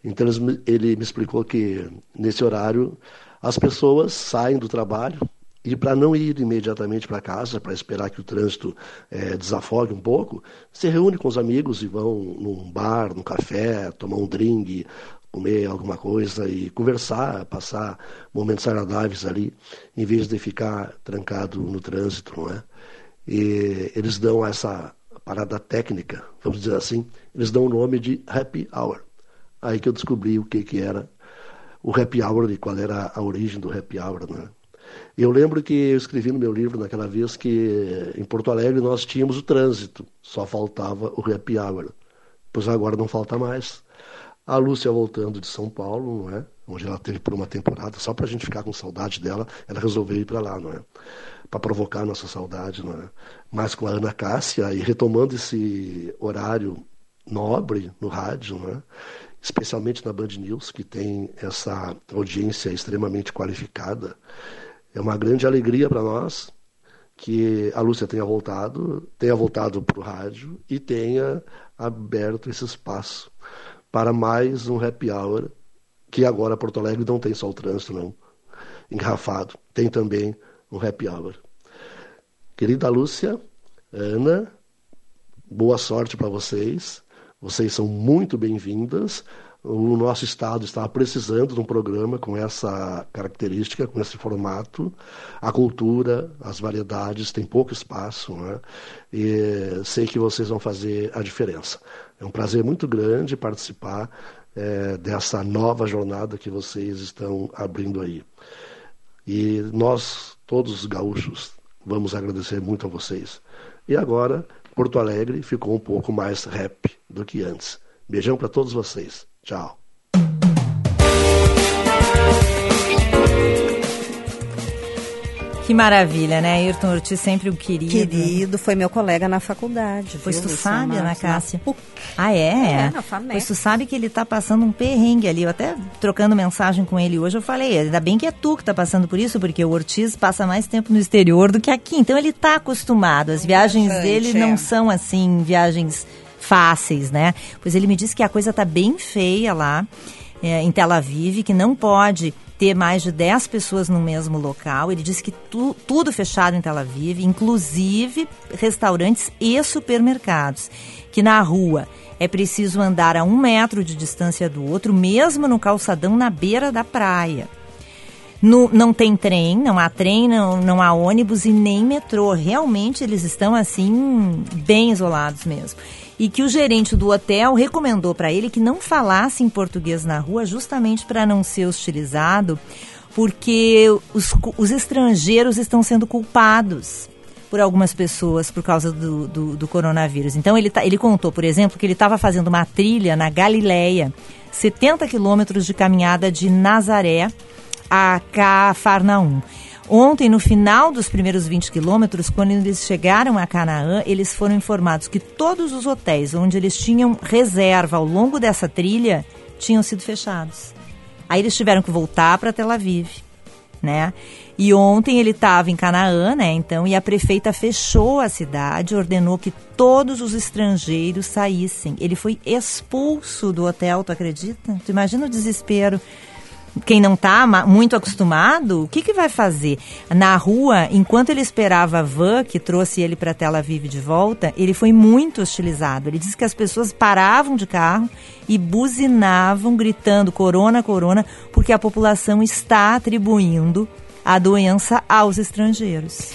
Então ele me explicou que nesse horário as pessoas saem do trabalho e para não ir imediatamente para casa, para esperar que o trânsito é, desafogue um pouco, se reúne com os amigos e vão num bar, num café, tomar um drink, comer alguma coisa e conversar, passar momentos agradáveis ali, em vez de ficar trancado no trânsito, não é? E eles dão essa parada técnica, vamos dizer assim, eles dão o nome de happy hour. Aí que eu descobri o que que era o happy hour e qual era a origem do happy hour, né? Eu lembro que eu escrevi no meu livro naquela vez que em Porto Alegre nós tínhamos o trânsito, só faltava o happy hour. Pois agora não falta mais. A Lúcia voltando de São Paulo, não é? Onde ela teve por uma temporada, só para a gente ficar com saudade dela, ela resolveu ir para lá, não é? Para provocar nossa saudade, não é? Mas com a Ana Cássia e retomando esse horário nobre no rádio, não é? especialmente na Band News, que tem essa audiência extremamente qualificada. É uma grande alegria para nós que a Lúcia tenha voltado, tenha voltado para o rádio e tenha aberto esse espaço para mais um happy hour, que agora Porto Alegre não tem só o trânsito, não, engarrafado, tem também um happy hour. Querida Lúcia, Ana, boa sorte para vocês. Vocês são muito bem-vindas. O nosso estado está precisando de um programa com essa característica, com esse formato. A cultura, as variedades, tem pouco espaço, né? e sei que vocês vão fazer a diferença. É um prazer muito grande participar é, dessa nova jornada que vocês estão abrindo aí. E nós, todos os gaúchos, vamos agradecer muito a vocês. E agora, Porto Alegre ficou um pouco mais rap do que antes. Beijão para todos vocês. Tchau.
Que maravilha, né? Ayrton Ortiz sempre um querido.
Querido, foi meu colega na faculdade.
Pois tu sabe, Ana Cássia? Ah, é? É, na Pois tu sabe que ele tá passando um perrengue ali. Eu até trocando mensagem com ele hoje, eu falei, ainda bem que é tu que tá passando por isso, porque o Ortiz passa mais tempo no exterior do que aqui. Então ele tá acostumado. As viagens dele é. não são assim, viagens fáceis, né? Pois ele me disse que a coisa tá bem feia lá é, em Tel Aviv, que não pode ter mais de 10 pessoas no mesmo local. Ele disse que tu, tudo fechado em Tel Aviv, inclusive restaurantes e supermercados. Que na rua é preciso andar a um metro de distância do outro, mesmo no calçadão na beira da praia. No, não tem trem, não há trem, não, não há ônibus e nem metrô. Realmente eles estão assim, bem isolados mesmo. E que o gerente do hotel recomendou para ele que não falasse em português na rua, justamente para não ser hostilizado, porque os, os estrangeiros estão sendo culpados por algumas pessoas por causa do, do, do coronavírus. Então ele, tá, ele contou, por exemplo, que ele estava fazendo uma trilha na Galileia, 70 quilômetros de caminhada de Nazaré a Cafarnaum. Ontem, no final dos primeiros 20 quilômetros, quando eles chegaram a Canaã, eles foram informados que todos os hotéis onde eles tinham reserva ao longo dessa trilha tinham sido fechados. Aí eles tiveram que voltar para Tel Aviv, né? E ontem ele estava em Canaã, né? Então, e a prefeita fechou a cidade, ordenou que todos os estrangeiros saíssem. Ele foi expulso do hotel, tu acredita? Tu imagina o desespero quem não está muito acostumado, o que, que vai fazer? Na rua, enquanto ele esperava a van que trouxe ele para Tel Aviv de volta, ele foi muito hostilizado. Ele disse que as pessoas paravam de carro e buzinavam, gritando corona, corona, porque a população está atribuindo a doença aos estrangeiros.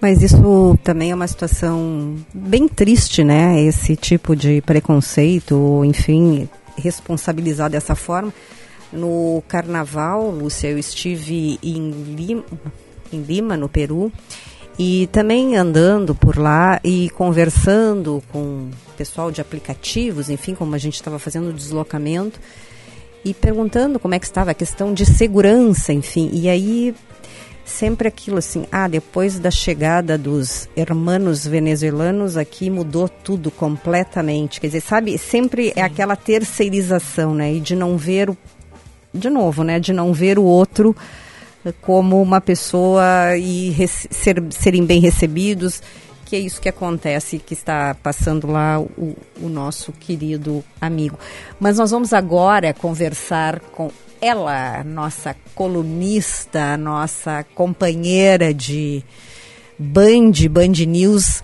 Mas isso também é uma situação bem triste, né? Esse tipo de preconceito, enfim, responsabilizar dessa forma. No carnaval, Lúcia, eu estive em Lima, em Lima, no Peru, e também andando por lá e conversando com pessoal de aplicativos, enfim, como a gente estava fazendo o deslocamento, e perguntando como é que estava a questão de segurança, enfim. E aí sempre aquilo assim, ah, depois da chegada dos hermanos venezuelanos aqui mudou tudo completamente. Quer dizer, sabe, sempre é Sim. é aquela terceirização, né? E de não ver o de novo, né, de não ver o outro como uma pessoa e ser, serem bem recebidos, que é isso que acontece, que está passando lá o, o nosso querido amigo. Mas nós vamos agora conversar com ela, nossa colunista, nossa companheira de Band, Band News.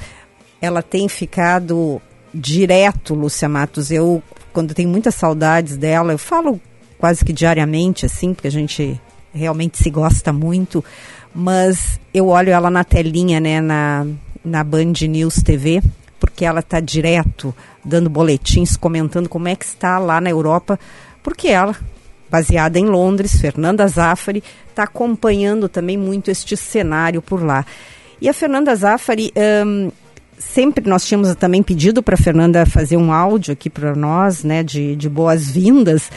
Ela tem ficado direto, Lúcia Matos. Eu, quando tenho muitas saudades dela, eu falo quase que diariamente, assim, porque a gente realmente se gosta muito. Mas eu olho ela na telinha, né, na, na Band News TV, porque ela está direto dando boletins, comentando como é que está lá na Europa, porque ela, baseada em Londres, Fernanda Zaffari, está acompanhando também muito este cenário por lá. E a Fernanda Zaffari, um, sempre nós tínhamos também pedido para a Fernanda fazer um áudio aqui para nós, né, de, de boas-vindas,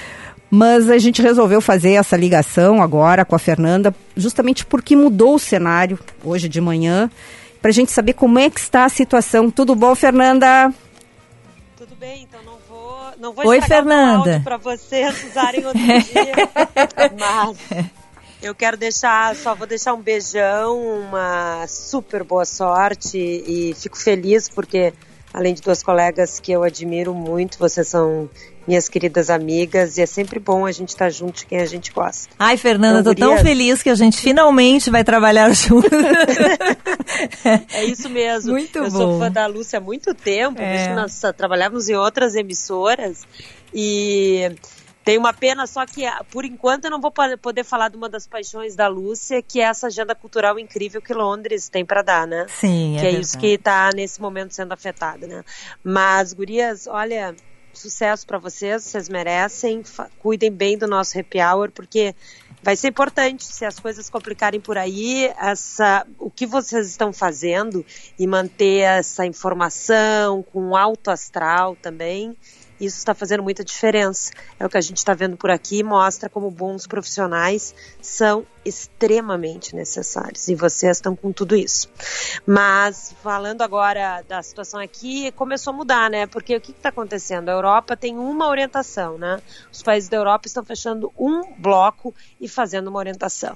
mas a gente resolveu fazer essa ligação agora com a Fernanda, justamente porque mudou o cenário hoje de manhã, para a gente saber como é que está a situação. Tudo bom, Fernanda?
Tudo bem, então não vou, não vou
Oi, Fernanda.
para vocês usarem outro dia, mas eu quero deixar, só vou deixar um beijão, uma super boa sorte e fico feliz porque além de duas colegas que eu admiro muito, vocês são minhas queridas amigas, e é sempre bom a gente estar tá junto de quem a gente gosta.
Ai, Fernanda, então, tô tão feliz que a gente finalmente vai trabalhar junto.
é isso mesmo.
Muito
eu
bom.
Eu sou fã da Lúcia há muito tempo, é. nós trabalhávamos em outras emissoras e tem uma pena só que, por enquanto, eu não vou poder falar de uma das paixões da Lúcia, que é essa agenda cultural incrível que Londres tem para dar, né?
Sim,
é Que é, é isso que está nesse momento sendo afetado, né? Mas, gurias, olha, sucesso para vocês, vocês merecem. Cuidem bem do nosso happy hour, porque vai ser importante se as coisas complicarem por aí, essa, o que vocês estão fazendo e manter essa informação com alto astral também isso está fazendo muita diferença. É o que a gente está vendo por aqui, mostra como bons profissionais são extremamente necessários. E vocês estão com tudo isso. Mas, falando agora da situação aqui, começou a mudar, né? Porque o que está acontecendo? A Europa tem uma orientação, né? Os países da Europa estão fechando um bloco e fazendo uma orientação,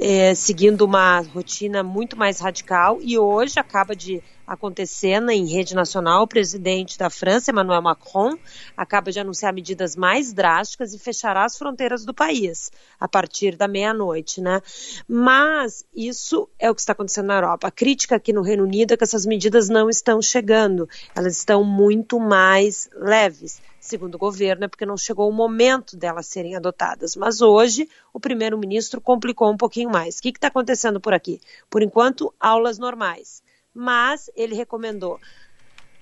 é, seguindo uma rotina muito mais radical. E hoje acaba de acontecendo em rede nacional, o presidente da França, Emmanuel Macron, acaba de anunciar medidas mais drásticas e fechará as fronteiras do país a partir da meia-noite, né? Né? Mas isso é o que está acontecendo na Europa. A crítica aqui no Reino Unido é que essas medidas não estão chegando, elas estão muito mais leves. Segundo o governo, é porque não chegou o momento delas serem adotadas. Mas hoje, o primeiro-ministro complicou um pouquinho mais. O que está acontecendo por aqui? Por enquanto, aulas normais. Mas ele recomendou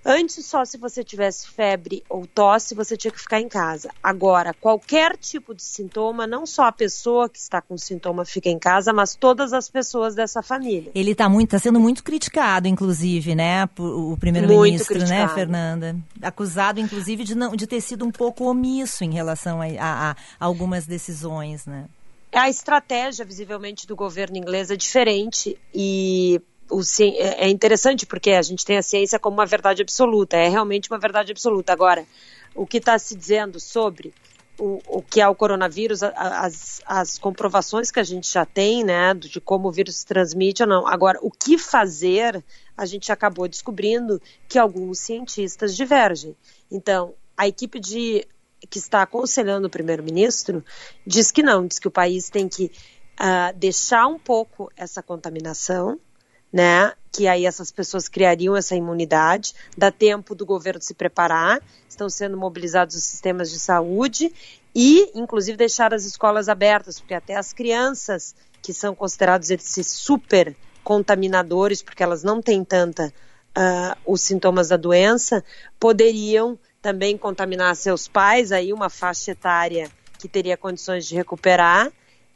Antes, só se você tivesse febre ou tosse, você tinha que ficar em casa. Agora, qualquer tipo de sintoma, não só a pessoa que está com sintoma fica em casa, mas todas as pessoas dessa família.
Ele está muito, tá sendo muito criticado, inclusive, né, o primeiro-ministro, né, Fernanda? Acusado, inclusive, de não, de ter sido um pouco omisso em relação a, a, a algumas decisões, né?
A estratégia, visivelmente, do governo inglês é diferente e o, é, é interessante porque a gente tem a ciência como uma verdade absoluta, é realmente uma verdade absoluta. Agora, o que está se dizendo sobre o, o, que é o coronavírus, as, as comprovações que a gente já tem, né, de como o vírus se transmite ou não. Agora, o que fazer, a gente acabou descobrindo que alguns cientistas divergem. Então, a equipe de que está aconselhando o primeiro-ministro diz que não, diz que o país tem que uh, deixar um pouco essa contaminação, né? Que aí essas pessoas criariam essa imunidade, dá tempo do governo se preparar, estão sendo mobilizados os sistemas de saúde e, inclusive, deixar as escolas abertas, porque até as crianças que são considerados esses super contaminadores, porque elas não têm tanta uh, os sintomas da doença, poderiam também contaminar seus pais, aí uma faixa etária que teria condições de recuperar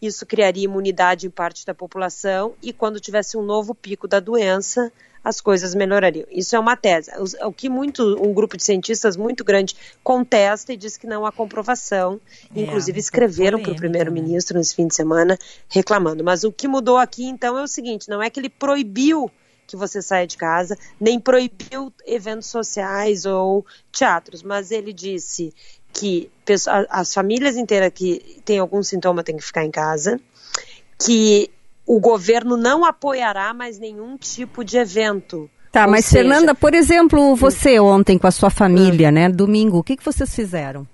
isso criaria imunidade em parte da população e quando tivesse um novo pico da doença, as coisas melhorariam. Isso é uma tese. O que muito um grupo de cientistas muito grande contesta e diz que não há comprovação. É, Inclusive escreveram para o primeiro-ministro né? nesse fim de semana reclamando. Mas o que mudou aqui então é o seguinte: não é que ele proibiu que você saia de casa, nem proibiu eventos sociais ou teatros, mas ele disse que as famílias inteiras que têm algum sintoma têm que ficar em casa, que o governo não apoiará mais nenhum tipo de evento.
Tá, Ou mas seja, Fernanda, por exemplo, você ontem com a sua família, né, domingo, o que, que vocês fizeram?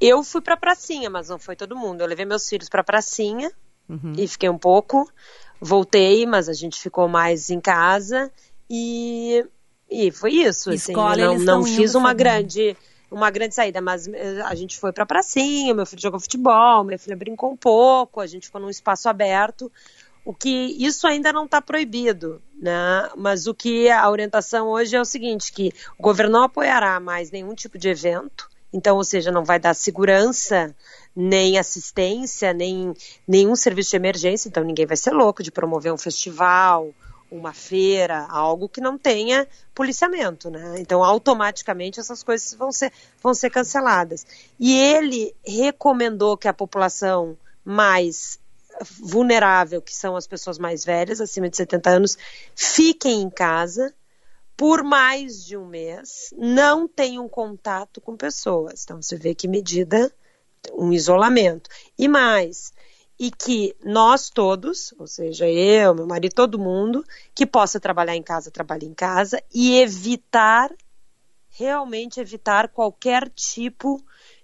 Eu fui para pracinha, mas não foi todo mundo. Eu levei meus filhos para pracinha uhum. e fiquei um pouco. Voltei, mas a gente ficou mais em casa e e foi isso, assim, Escola, não, não fiz uma grande uma grande saída, mas eh, a gente foi para pracinha, meu filho jogou futebol, minha filha brincou um pouco, a gente ficou num espaço aberto, o que isso ainda não está proibido, né? Mas o que a orientação hoje é o seguinte, que o governo não apoiará mais nenhum tipo de evento, então, ou seja, não vai dar segurança nem assistência, nem nenhum serviço de emergência, então ninguém vai ser louco de promover um festival uma feira, algo que não tenha policiamento, né? Então, automaticamente essas coisas vão ser, vão ser canceladas. E ele recomendou que a população mais vulnerável, que são as pessoas mais velhas, acima de 70 anos, fiquem em casa por mais de um mês, não tenham contato com pessoas. Então, você vê que medida, um isolamento. E mais, e que nós todos, ou seja, eu, meu marido, todo mundo, que possa trabalhar em casa, trabalhe em casa e evitar, realmente evitar qualquer tipo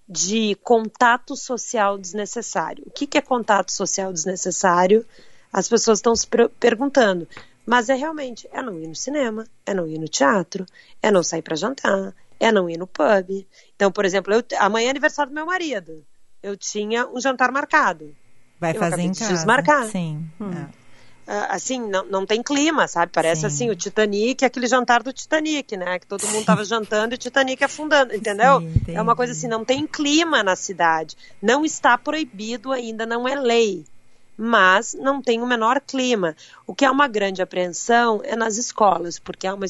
de contato social desnecessário. O que, que é contato social desnecessário? As pessoas estão se perguntando. Mas é realmente, é não ir no cinema, é não ir no teatro, é não sair para jantar, é não ir no pub. Então, por exemplo, eu, amanhã é aniversário do meu marido. Eu tinha um jantar marcado
Vai fazer em casa.
desmarcar.
Sim. Hum.
É. Uh, assim, não, não tem clima, sabe? Parece Sim. assim, o Titanic, aquele jantar do Titanic, né? Que todo mundo tava jantando e o Titanic afundando, entendeu? Sim, é uma coisa assim, não tem clima na cidade. Não está proibido ainda, não é lei mas não tem o menor clima. O que é uma grande apreensão é nas escolas, porque há, uma,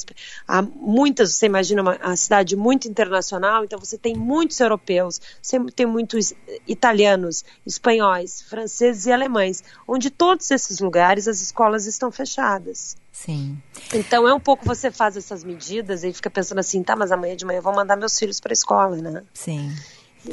há muitas, você imagina uma, uma cidade muito internacional, então você tem muitos europeus, você tem muitos italianos, espanhóis, franceses e alemães, onde todos esses lugares as escolas estão fechadas.
Sim.
Então é um pouco você faz essas medidas e fica pensando assim, tá, mas amanhã de manhã eu vou mandar meus filhos para a escola, né?
Sim.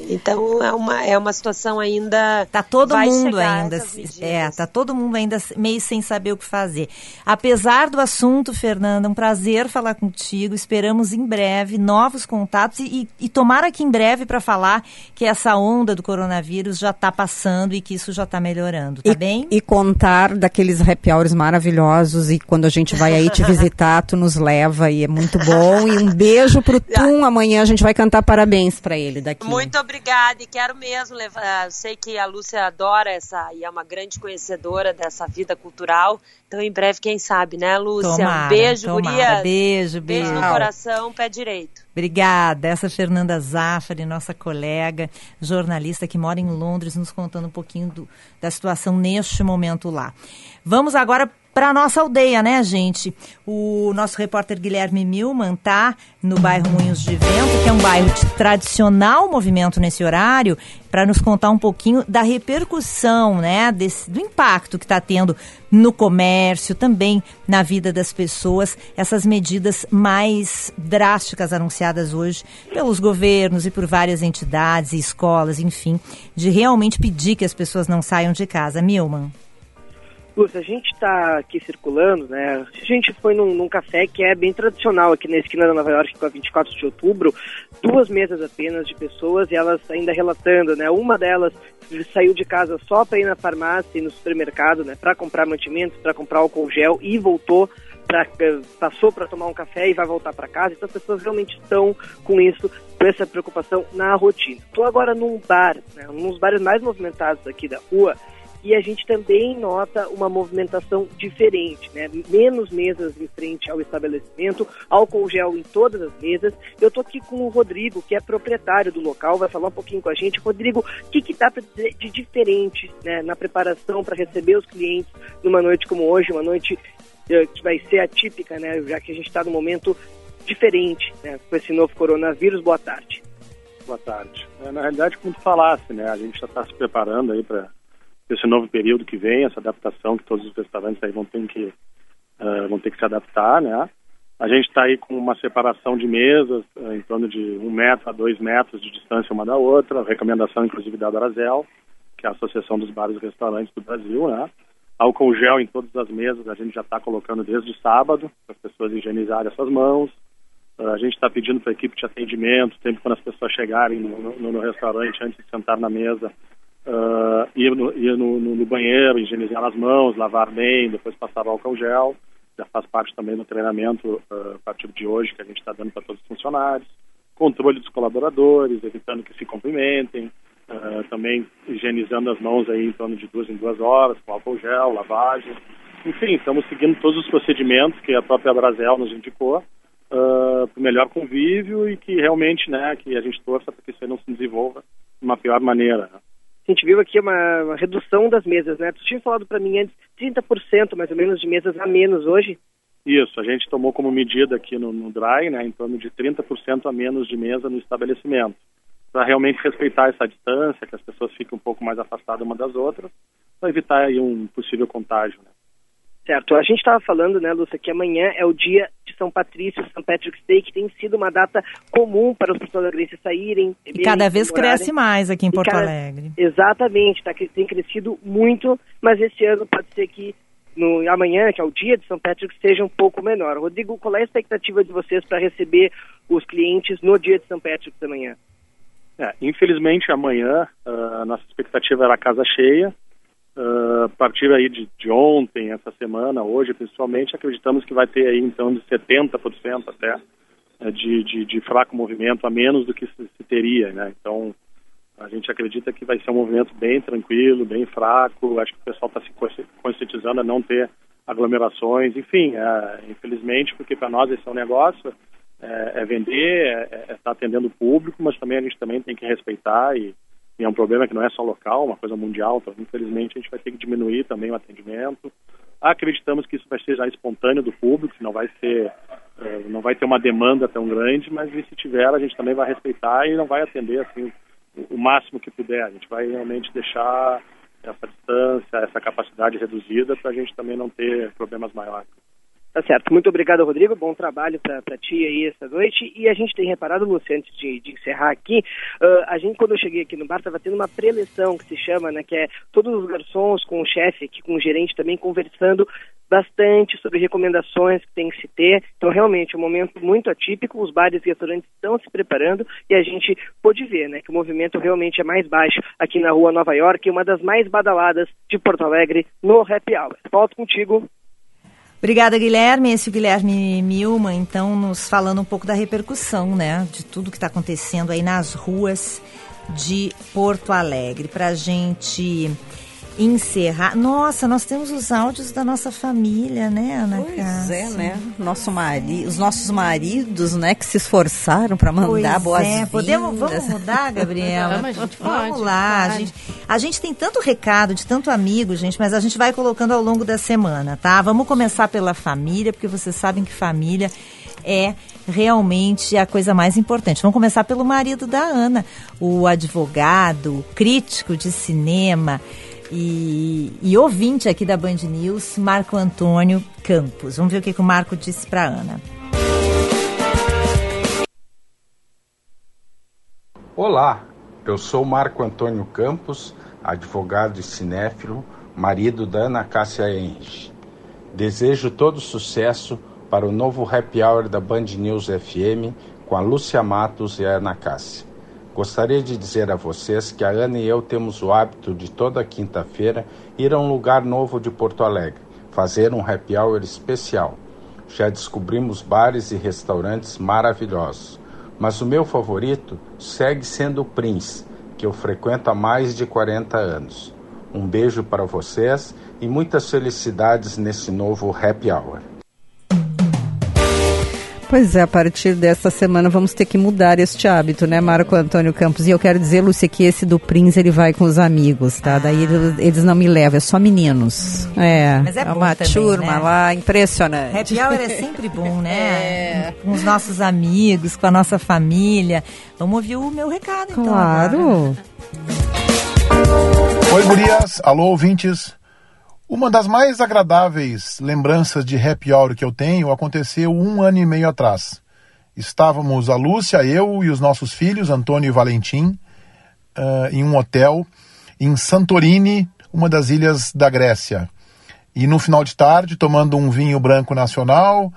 Então é uma, é uma situação ainda.
Tá todo
vai
mundo ainda. É, tá todo mundo ainda meio sem saber o que fazer. Apesar do assunto, Fernanda, um prazer falar contigo. Esperamos em breve novos contatos e, e, e tomara que em breve para falar que essa onda do coronavírus já está passando e que isso já está melhorando, tá
e,
bem?
E contar daqueles happy hours maravilhosos e quando a gente vai aí te visitar, tu nos leva e é muito bom. E um beijo pro Tum. Amanhã a gente vai cantar parabéns para ele daqui.
Muito obrigada e quero mesmo levar. Sei que a Lúcia adora essa e é uma grande conhecedora dessa vida cultural. Então, em breve, quem sabe, né, Lúcia?
Tomara,
um beijo,
tomara.
Gurias.
Beijo,
Beijo
beijo.
no coração, pé direito.
Obrigada. Essa é Fernanda Zaffari, nossa colega, jornalista que mora em Londres, nos contando um pouquinho do, da situação neste momento lá. Vamos agora para nossa aldeia, né, gente? O nosso repórter Guilherme Milman tá no bairro Moinhos de Vento, que é um bairro de tradicional movimento nesse horário, para nos contar um pouquinho da repercussão, né, desse, do impacto que está tendo no comércio, também na vida das pessoas, essas medidas mais drásticas anunciadas hoje pelos governos e por várias entidades e escolas, enfim, de realmente pedir que as pessoas não saiam de casa. Milman.
Lúcia, a gente está aqui circulando, né? A gente foi num, num, café que é bem tradicional aqui na esquina da Nova York, com a 24 de outubro, duas mesas apenas de pessoas e elas ainda relatando, né? Uma delas saiu de casa só para ir na farmácia e no supermercado, né? Para comprar mantimentos, para comprar álcool gel e voltou Pra, passou para tomar um café e vai voltar para casa. Então as pessoas realmente estão com isso, com essa preocupação na rotina. Estou agora num bar, né, um dos bares mais movimentados aqui da rua, e a gente também nota uma movimentação diferente, né? Menos mesas em frente ao estabelecimento, álcool gel em todas as mesas. Eu estou aqui com o Rodrigo, que é proprietário do local, vai falar um pouquinho com a gente. Rodrigo, o que dizer de diferente né, na preparação para receber os clientes numa noite como hoje, uma noite que vai ser atípica, né? Já que a gente está num momento diferente, né? Com esse novo coronavírus. Boa tarde.
Boa tarde. É, na realidade, como tu falasse, né? A gente já está se preparando aí para esse novo período que vem, essa adaptação que todos os restaurantes aí vão ter que uh, vão ter que se adaptar, né? A gente está aí com uma separação de mesas uh, em torno de um metro a dois metros de distância uma da outra, recomendação inclusive da Brasil, que é a Associação dos Bares e Restaurantes do Brasil, né? Álcool gel em todas as mesas a gente já está colocando desde sábado para as pessoas higienizarem as suas mãos. Uh, a gente está pedindo para a equipe de atendimento, sempre quando as pessoas chegarem no, no, no restaurante antes de sentar na mesa, Uh, ir, no, ir no, no, no, banheiro, higienizar as mãos, lavar bem, depois passar álcool gel. Já faz parte também do treinamento uh, a partir de hoje que a gente está dando para todos os funcionários. Controle dos colaboradores, evitando que se cumprimentem. Uh, também higienizando as mãos aí em torno de duas em duas horas, com álcool gel, lavagem. Enfim, estamos seguindo todos os procedimentos que a própria Brasel nos indicou para o melhor convívio e que realmente, né, que a gente torça para que isso aí não se desenvolva de uma pior maneira.
A gente viu aqui uma, uma redução das mesas, né? Tu tinha falado para mim antes 30% mais ou menos de mesas a menos hoje.
Isso, a gente tomou como medida aqui no, no Dry, né, em torno de 30% a menos de mesa no estabelecimento, para realmente respeitar essa distância, que as pessoas fiquem um pouco mais afastadas uma das outras, para evitar aí um possível contágio. Né?
Certo. A gente estava falando, né, Lúcia, que amanhã é o dia de São Patrício, São Patrick's Day, que tem sido uma data comum para os porto-alegrenses saírem.
E cada vez cresce mais aqui em Porto
cada...
Alegre.
Exatamente, tá, tem crescido muito, mas esse ano pode ser que no amanhã, que é o dia de São Patrick, seja um pouco menor. Rodrigo, qual é a expectativa de vocês para receber os clientes no dia de São Patrick da manhã?
É, infelizmente, amanhã a nossa expectativa era a casa cheia, Uh, a partir aí de, de, ontem, essa semana, hoje principalmente, acreditamos que vai ter aí então de 70% até uh, de, de, de, fraco movimento, a menos do que se, se, teria, né? Então, a gente acredita que vai ser um movimento bem tranquilo, bem fraco, acho que o pessoal está se conscientizando a não ter aglomerações, enfim, é, infelizmente, porque para nós esse é um negócio, é, é vender, é estar é tá atendendo o público, mas também a gente também tem que respeitar e e é um problema que não é só local, uma coisa mundial, então infelizmente a gente vai ter que diminuir também o atendimento. Acreditamos que isso vai ser já espontâneo do público, não vai ser, não vai ter uma demanda tão grande, mas se tiver a gente também vai respeitar e não vai atender assim o máximo que puder. A gente vai realmente deixar essa distância, essa capacidade reduzida para a gente também não ter problemas maiores.
Tá certo. Muito obrigado, Rodrigo. Bom trabalho para ti aí essa noite. E a gente tem reparado, Lúcia, antes de, de encerrar aqui, uh, a gente, quando eu cheguei aqui no bar, estava tendo uma preleção que se chama, né, que é todos os garçons com o chefe, aqui com o gerente também, conversando bastante sobre recomendações que tem que se ter. Então, realmente, é um momento muito atípico. Os bares e restaurantes estão se preparando e a gente pôde ver, né, que o movimento realmente é mais baixo aqui na rua Nova York, uma das mais badaladas de Porto Alegre no Happy Hour. Volto contigo,
Obrigada, Guilherme. Esse é o Guilherme Milman, então, nos falando um pouco da repercussão, né, de tudo que está acontecendo aí nas ruas de Porto Alegre. Para a gente encerrar. Nossa, nós temos os áudios da nossa família, né, Ana
Pois Cássia? é, né? Nosso mari... Os nossos maridos, né, que se esforçaram para mandar pois boas é.
Podemos, vamos mudar, Gabriela? vamos, gente, vamos pode, lá. A gente, a gente tem tanto recado de tanto amigo, gente, mas a gente vai colocando ao longo da semana, tá? Vamos começar pela família, porque vocês sabem que família é realmente a coisa mais importante. Vamos começar pelo marido da Ana, o advogado, crítico de cinema, e, e, ouvinte aqui da Band News, Marco Antônio Campos. Vamos ver o que, que o Marco disse para Ana.
Olá, eu sou Marco Antônio Campos, advogado e cinéfilo, marido da Ana Cássia Henrich. Desejo todo sucesso para o novo Happy Hour da Band News FM com a Lúcia Matos e a Ana Cássia. Gostaria de dizer a vocês que a Ana e eu temos o hábito de toda quinta-feira ir a um lugar novo de Porto Alegre, fazer um happy hour especial. Já descobrimos bares e restaurantes maravilhosos, mas o meu favorito segue sendo o Prince, que eu frequento há mais de 40 anos. Um beijo para vocês e muitas felicidades nesse novo happy hour.
Pois é, a partir desta semana vamos ter que mudar este hábito, né, Marco Antônio Campos? E eu quero dizer, Lúcia, que esse do Prince ele vai com os amigos, tá? Ah. Daí eles, eles, não me levam, é só meninos. É,
Mas é,
é uma
também,
turma
né?
lá, impressionante.
Happy Hour é sempre bom, né? É. Com os nossos amigos, com a nossa família. Vamos ouvir o meu recado, então.
Claro.
Agora. Oi, gurias. Alô, ouvintes. Uma das mais agradáveis lembranças de happy hour que eu tenho aconteceu um ano e meio atrás. Estávamos a Lúcia, eu e os nossos filhos, Antônio e Valentim, uh, em um hotel em Santorini, uma das ilhas da Grécia. E no final de tarde, tomando um vinho branco nacional,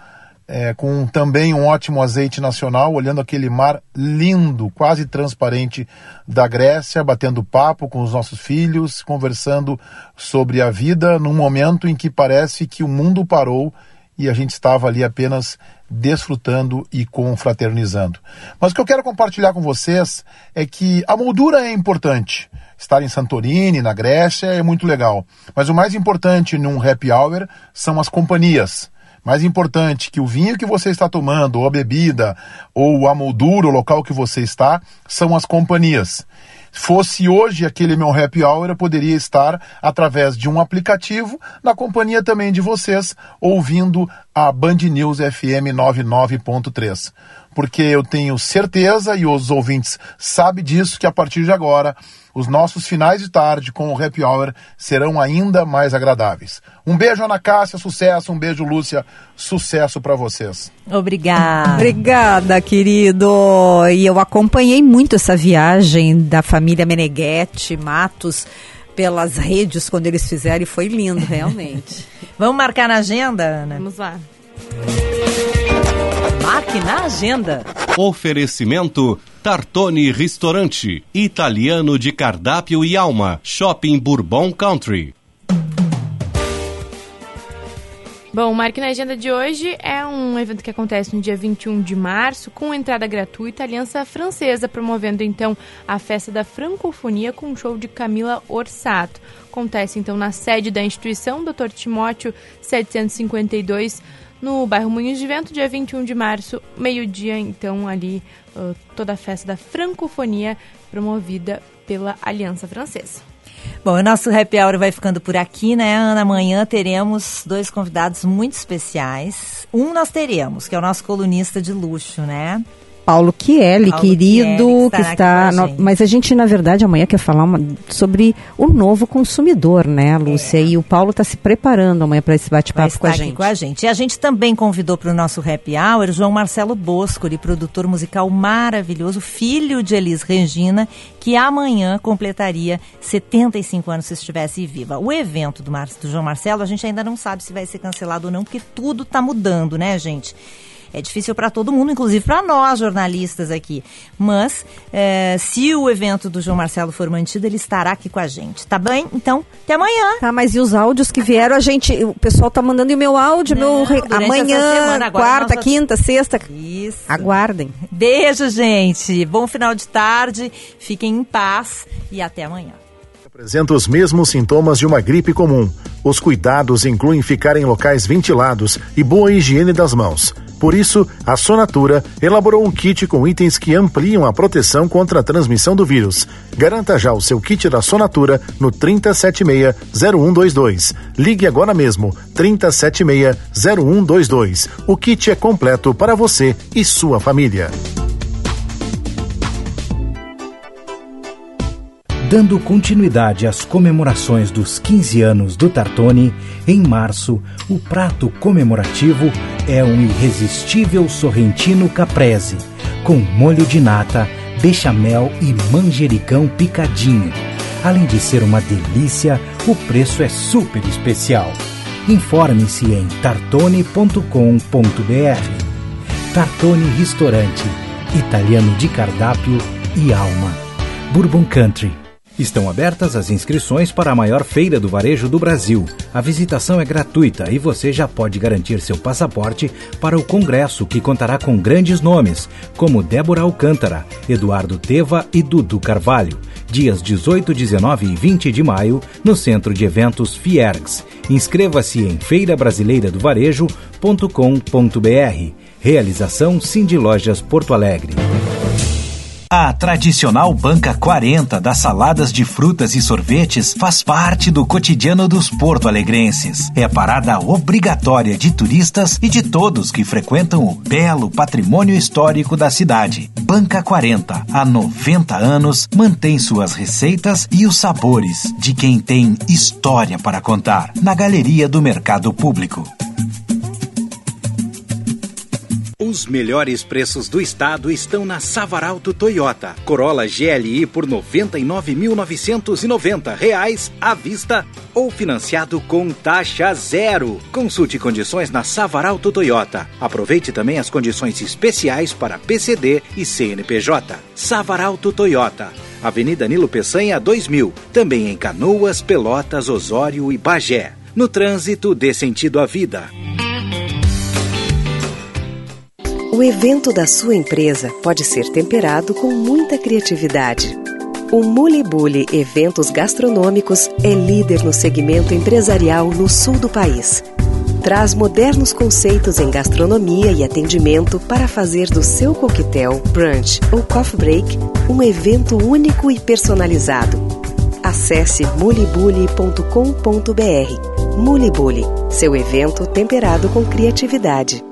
é, com também um ótimo azeite nacional, olhando aquele mar lindo, quase transparente da Grécia, batendo papo com os nossos filhos, conversando sobre a vida num momento em que parece que o mundo parou e a gente estava ali apenas desfrutando e confraternizando. Mas o que eu quero compartilhar com vocês é que a moldura é importante. Estar em Santorini, na Grécia, é muito legal. Mas o mais importante num happy hour são as companhias mais importante que o vinho que você está tomando, ou a bebida, ou a moldura, o local que você está, são as companhias. Fosse hoje aquele meu happy hour, eu poderia estar através de um aplicativo na companhia também de vocês, ouvindo a Band News FM 99.3 porque eu tenho certeza e os ouvintes sabem disso que a partir de agora os nossos finais de tarde com o Happy Hour serão ainda mais agradáveis. Um beijo Ana Cássia, sucesso, um beijo Lúcia, sucesso para vocês.
Obrigada.
Obrigada, querido. E eu acompanhei muito essa viagem da família Meneghetti, Matos pelas redes quando eles fizeram e foi lindo, realmente.
Vamos marcar na agenda, Ana?
Vamos lá.
Marque na agenda.
Oferecimento Tartone Restaurante, italiano de cardápio e alma, Shopping Bourbon Country.
Bom, o Marque na Agenda de hoje é um evento que acontece no dia 21 de março, com entrada gratuita, Aliança Francesa promovendo então a festa da francofonia com um show de Camila Orsato. Acontece então na sede da instituição, Dr. Timóteo 752, no bairro Moinhos de Vento, dia 21 de março, meio-dia, então ali uh, toda a festa da francofonia promovida pela Aliança Francesa.
Bom, o nosso Happy Hour vai ficando por aqui, né, Ana? Amanhã teremos dois convidados muito especiais. Um nós teremos, que é o nosso colunista de luxo, né?
Paulo Chielli,
Paulo
querido,
Chielli, que
que está. no- mas a gente, na verdade, amanhã quer falar uma- sobre o novo consumidor, né, Lúcia? E o Paulo está se preparando amanhã para esse bate-papo com a gente.
com a gente. E a gente também convidou para o nosso happy hour João Marcelo Boscoli, produtor musical maravilhoso, filho de Elis Regina, que amanhã completaria 75 anos se estivesse viva. O evento do, Mar- do João Marcelo, a gente ainda não sabe se vai ser cancelado ou não, porque tudo está mudando, né, gente? É difícil para todo mundo, inclusive para nós jornalistas aqui. Mas eh, se o evento do João Marcelo for mantido, ele estará aqui com a gente. Tá bem? Então, até amanhã.
Tá, mas e os áudios que vieram, a gente. O pessoal tá mandando o meu áudio, meu.
durante essa
Amanhã,
semana, agora
quarta,
nós-
quinta, sexta.
Isso.
Aguardem.
Beijo, gente. Bom final de tarde. Fiquem em paz e até amanhã.
apresenta os mesmos sintomas de uma gripe comum. Os cuidados incluem ficar em locais ventilados e boa higiene das mãos. Por isso, a Sonatura elaborou um kit com itens que ampliam a proteção contra a transmissão do vírus. Garanta já o seu kit da Sonatura no 3076-0122. Ligue agora mesmo, 3076-0122. O kit é completo para você e sua família.
Dando continuidade às comemorações dos 15 anos do Tartone, em março, o prato comemorativo é um irresistível sorrentino caprese, com molho de nata, bechamel e manjericão picadinho. Além de ser uma delícia, o preço é super especial. Informe-se em tartone.com.br. Tartone Restaurante, italiano de cardápio e alma. Bourbon Country. Estão abertas as inscrições para a maior feira do varejo do Brasil. A visitação é gratuita e você já pode garantir seu passaporte para o congresso, que contará com grandes nomes, como Débora Alcântara, Eduardo Teva e Dudu Carvalho. Dias 18, 19 e 20 de maio, no Centro de Eventos Fiergs. Inscreva-se em feirabrasileiradovarejo.com.br. Realização Cindy Lojas Porto Alegre. A tradicional banca 40 das saladas de frutas e sorvetes faz parte do cotidiano dos porto-alegrenses. É parada obrigatória de turistas e de todos que frequentam o belo patrimônio histórico da cidade. Banca 40, há 90 anos, mantém suas receitas e os sabores de quem tem história para contar. Na Galeria do Mercado Público.
Os melhores preços do estado estão na Savaralto Toyota. Corolla GLI por 99.990 reais à vista ou financiado com taxa zero. Consulte condições na Savaralto Toyota. Aproveite também as condições especiais para PCD e CNPJ. Savaralto Toyota. Avenida Nilo Peçanha 2000. Também em Canoas, Pelotas, Osório e Bagé. No trânsito, dê sentido à vida.
O evento da sua empresa pode ser temperado com muita criatividade. O Muli Bully Eventos Gastronômicos é líder no segmento empresarial no sul do país. Traz modernos conceitos em gastronomia e atendimento para fazer do seu coquetel, brunch ou coffee break um evento único e personalizado. Acesse mulibully.com.br. Mulibully, seu evento temperado com criatividade.